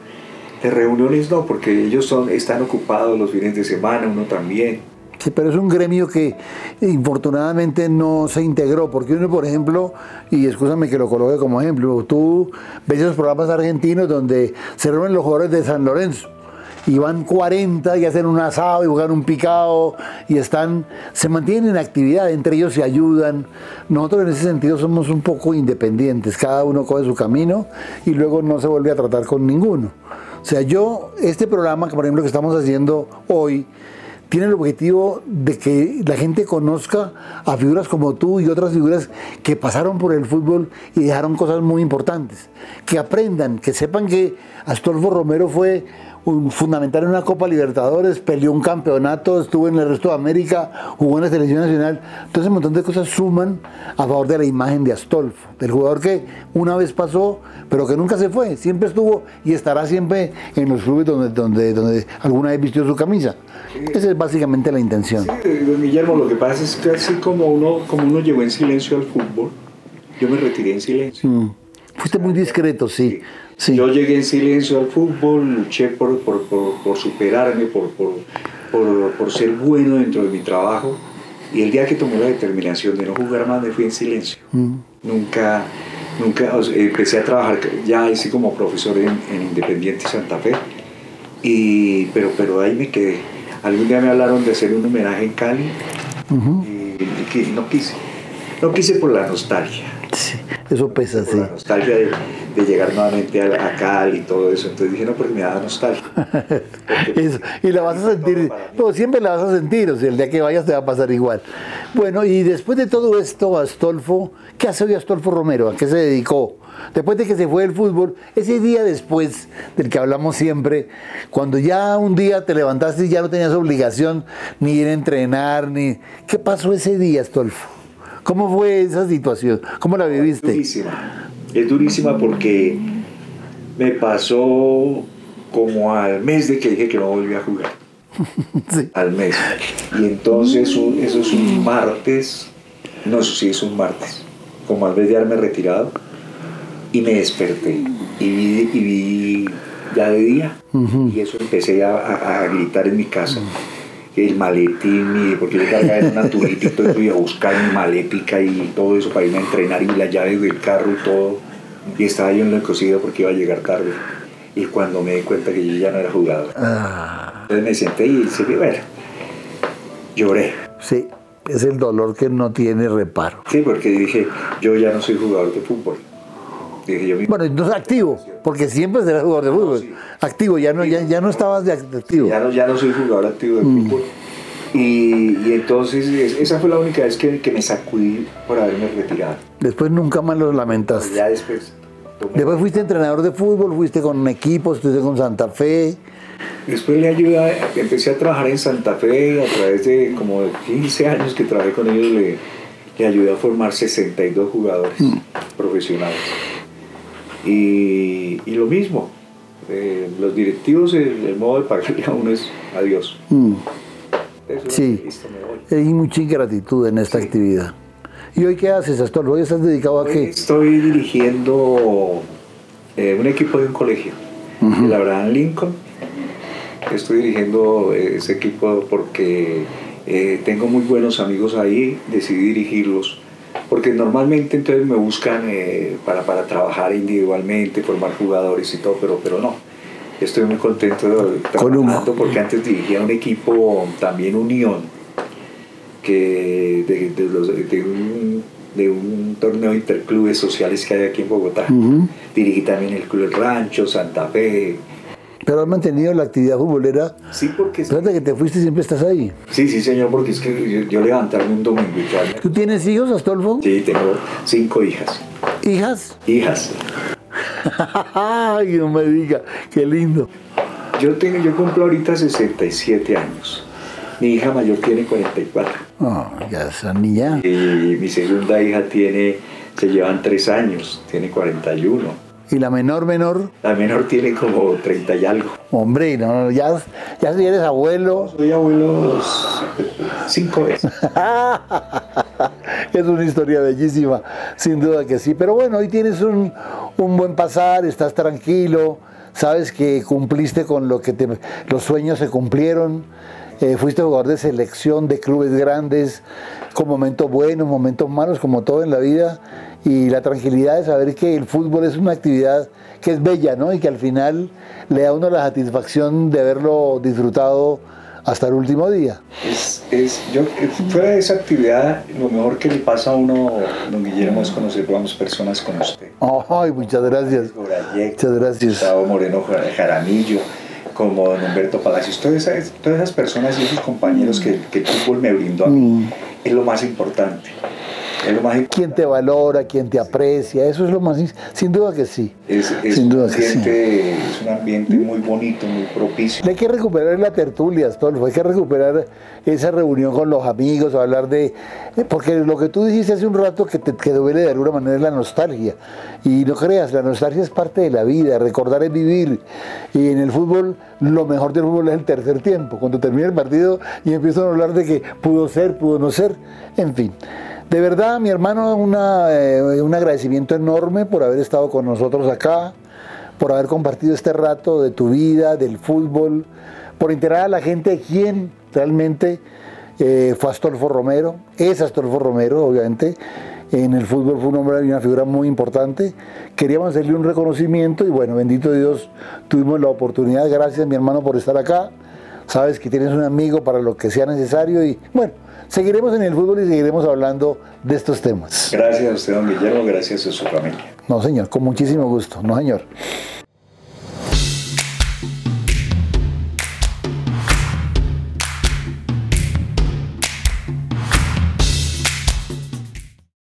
de reuniones no, porque ellos son, están ocupados los fines de semana, uno también. Sí, pero es un gremio que infortunadamente no se integró, porque uno, por ejemplo, y escúchame que lo coloque como ejemplo, tú ves esos programas argentinos donde se reúnen los jugadores de San Lorenzo y van 40 y hacen un asado y juegan un picado y están, se mantienen en actividad, entre ellos se ayudan. Nosotros en ese sentido somos un poco independientes, cada uno coge su camino y luego no se vuelve a tratar con ninguno. O sea, yo, este programa, por ejemplo que estamos haciendo hoy, tiene el objetivo de que la gente conozca a figuras como tú y otras figuras que pasaron por el fútbol y dejaron cosas muy importantes. Que aprendan, que sepan que Astolfo Romero fue fundamental en una Copa Libertadores, peleó un campeonato, estuvo en el resto de América, jugó en la selección nacional. Entonces un montón de cosas suman a favor de la imagen de Astolfo, del jugador que una vez pasó, pero que nunca se fue, siempre estuvo y estará siempre en los clubes donde, donde, donde alguna vez vistió su camisa. Esa es básicamente la intención. Sí, Guillermo, lo que pasa es que así como uno, como uno llegó en silencio al fútbol, yo me retiré en silencio. Mm. Fuiste muy discreto, sí. Yo llegué en silencio al fútbol, luché por, por, por, superarme, por, por, ser bueno dentro de mi trabajo. Y el día que tomé la determinación de no jugar más, me fui en silencio. Mm. Nunca, nunca, empecé a trabajar ya así como profesor en, Independiente Santa Fe. Y, pero, pero ahí me quedé. Algún día me hablaron de hacer un homenaje en Cali y, no quise. No quise por la nostalgia. Sí, eso pesa, por La nostalgia de, de llegar nuevamente a, Cali y todo eso. Entonces dije, no, porque me da nostalgia. y la vas a sentir, no, siempre la vas a sentir, o sea, el día que vayas te va a pasar igual. Bueno, y después de todo esto, Astolfo, ¿qué hace hoy Astolfo Romero? ¿A qué se dedicó? Después de que se fue el fútbol, ese día después del que hablamos siempre, cuando ya un día te levantaste y ya no tenías obligación ni ir a entrenar, ni... ¿Qué pasó ese día, Astolfo? ¿Cómo fue esa situación? ¿Cómo la viviste? es durísima porque me pasó como al mes de que dije que no volvía a jugar. Al mes. Y entonces eso es un martes, no sé si es un martes, como al vez de haberme retirado, y me desperté y vi, ya de día, y eso empecé a, gritar en mi casa. El maletín, porque yo cargaba en una turita y todo, y a buscar mi malética y todo eso para irme a entrenar y la llave del carro y todo y estaba yo en la cocida porque iba a llegar tarde. Y cuando me di cuenta que yo ya no era jugador, ah. entonces me senté y dije, bueno, lloré. Sí, es el dolor que no tiene reparo. Sí, porque dije, yo ya no soy jugador de fútbol. Dije, yo bueno, entonces activo, porque siempre serás jugador de fútbol. Activo, ya no, ya, ya no estabas de activo. Ya no, ya no soy jugador activo de mm. fútbol. Y, y, entonces esa fue la única vez que, que, me sacudí por haberme retirado. Después nunca más lo lamentaste. Ya después Después fuiste entrenador de fútbol, fuiste con equipos, estuviste con Santa Fe. Después le ayudé, empecé a trabajar en Santa Fe a través de como 15 años que trabajé con ellos, le, le ayudé a formar 62 jugadores mm. profesionales. Y, y, lo mismo, eh, los directivos, el, modo de pagarle a uno es adiós. Mm. sí, hay mucha ingratitud en esta actividad. ¿Y hoy qué haces, Astor? ¿Hoy estás dedicado a qué? Estoy dirigiendo eh, un equipo de un colegio, uh la verdad, Lincoln. Estoy dirigiendo eh, ese equipo porque eh, tengo muy buenos amigos ahí, decidí dirigirlos. Porque normalmente entonces me buscan para, para trabajar individualmente, formar jugadores y todo, pero, pero no. Estoy muy contento de trabajando porque antes dirigía un equipo también Unión que de, los, de, un, de, un, torneo interclubes sociales que hay aquí en Bogotá. Dirigí también el Club El Rancho, Santa Fe. Pero has mantenido la actividad futbolera. Sí, porque. Desde que te fuiste siempre estás ahí. Sí, sí, señor, porque es que yo, levantarme un domingo y ¿Tú tienes hijos, Astolfo? Sí, tengo cinco hijas. ¿Hijas? Hijas. Ay, no me diga, qué lindo. Yo, tengo, yo cumplo ahorita 67 años. Mi hija mayor tiene 44. Oh, ya esa niña. Y mi segunda hija tiene, se llevan tres años, tiene 41. ¿Y la menor, menor? La menor tiene como 30 y algo. Hombre, no, ya, ya eres abuelo. Soy abuelo cinco veces. es una historia bellísima, sin duda que sí. Pero bueno, hoy tienes un, un buen pasar, estás tranquilo, sabes que cumpliste con lo que te, los sueños se cumplieron eh, fuiste jugador de selección de clubes grandes, con momentos buenos, momentos malos, como todo en la vida, y la tranquilidad de saber que el fútbol es una actividad que es bella, ¿no? Y que al final le da a uno la satisfacción de haberlo disfrutado hasta el último día. Es, es, yo, fuera de esa actividad, lo mejor que le pasa a uno, don Guillermo, es conocer vamos, personas como usted. Ay, muchas gracias. muchas gracias. Gustavo Moreno Jaramillo como don Humberto Palacios, todas esas, todas esas personas y esos compañeros que, que, el fútbol me brindó a mí, mm. es lo más importante. Es lo más Quien te valora, quien te aprecia, eso es lo más, sin duda que sí. Es, sin duda que sí. es un ambiente muy bonito, muy propicio. Hay que recuperar la tertulia, Astolfo, hay que recuperar esa reunión con los amigos, hablar de... Eh, porque lo que tú dijiste hace un rato que te que duele de alguna manera es la nostalgia. Y no creas, la nostalgia es parte de la vida, recordar es vivir. Y en el fútbol, lo mejor del fútbol es el tercer tiempo, cuando termina el partido y empiezan a hablar de que pudo ser, pudo no ser, en fin. De verdad, mi hermano, eh, un agradecimiento enorme por haber estado con nosotros acá, por haber compartido este rato de tu vida, del fútbol, por enterar a la gente de quién realmente eh, fue Astolfo Romero, es Astolfo Romero, obviamente. En el fútbol fue un hombre y una figura muy importante. Queríamos hacerle un reconocimiento y bueno, bendito Dios, tuvimos la oportunidad. Gracias, mi hermano, por estar acá. Sabes que tienes un amigo para lo que sea necesario y bueno, seguiremos en el fútbol y seguiremos hablando de estos temas. Gracias a usted, don Guillermo, gracias a su familia. No, señor, con muchísimo gusto. No, señor.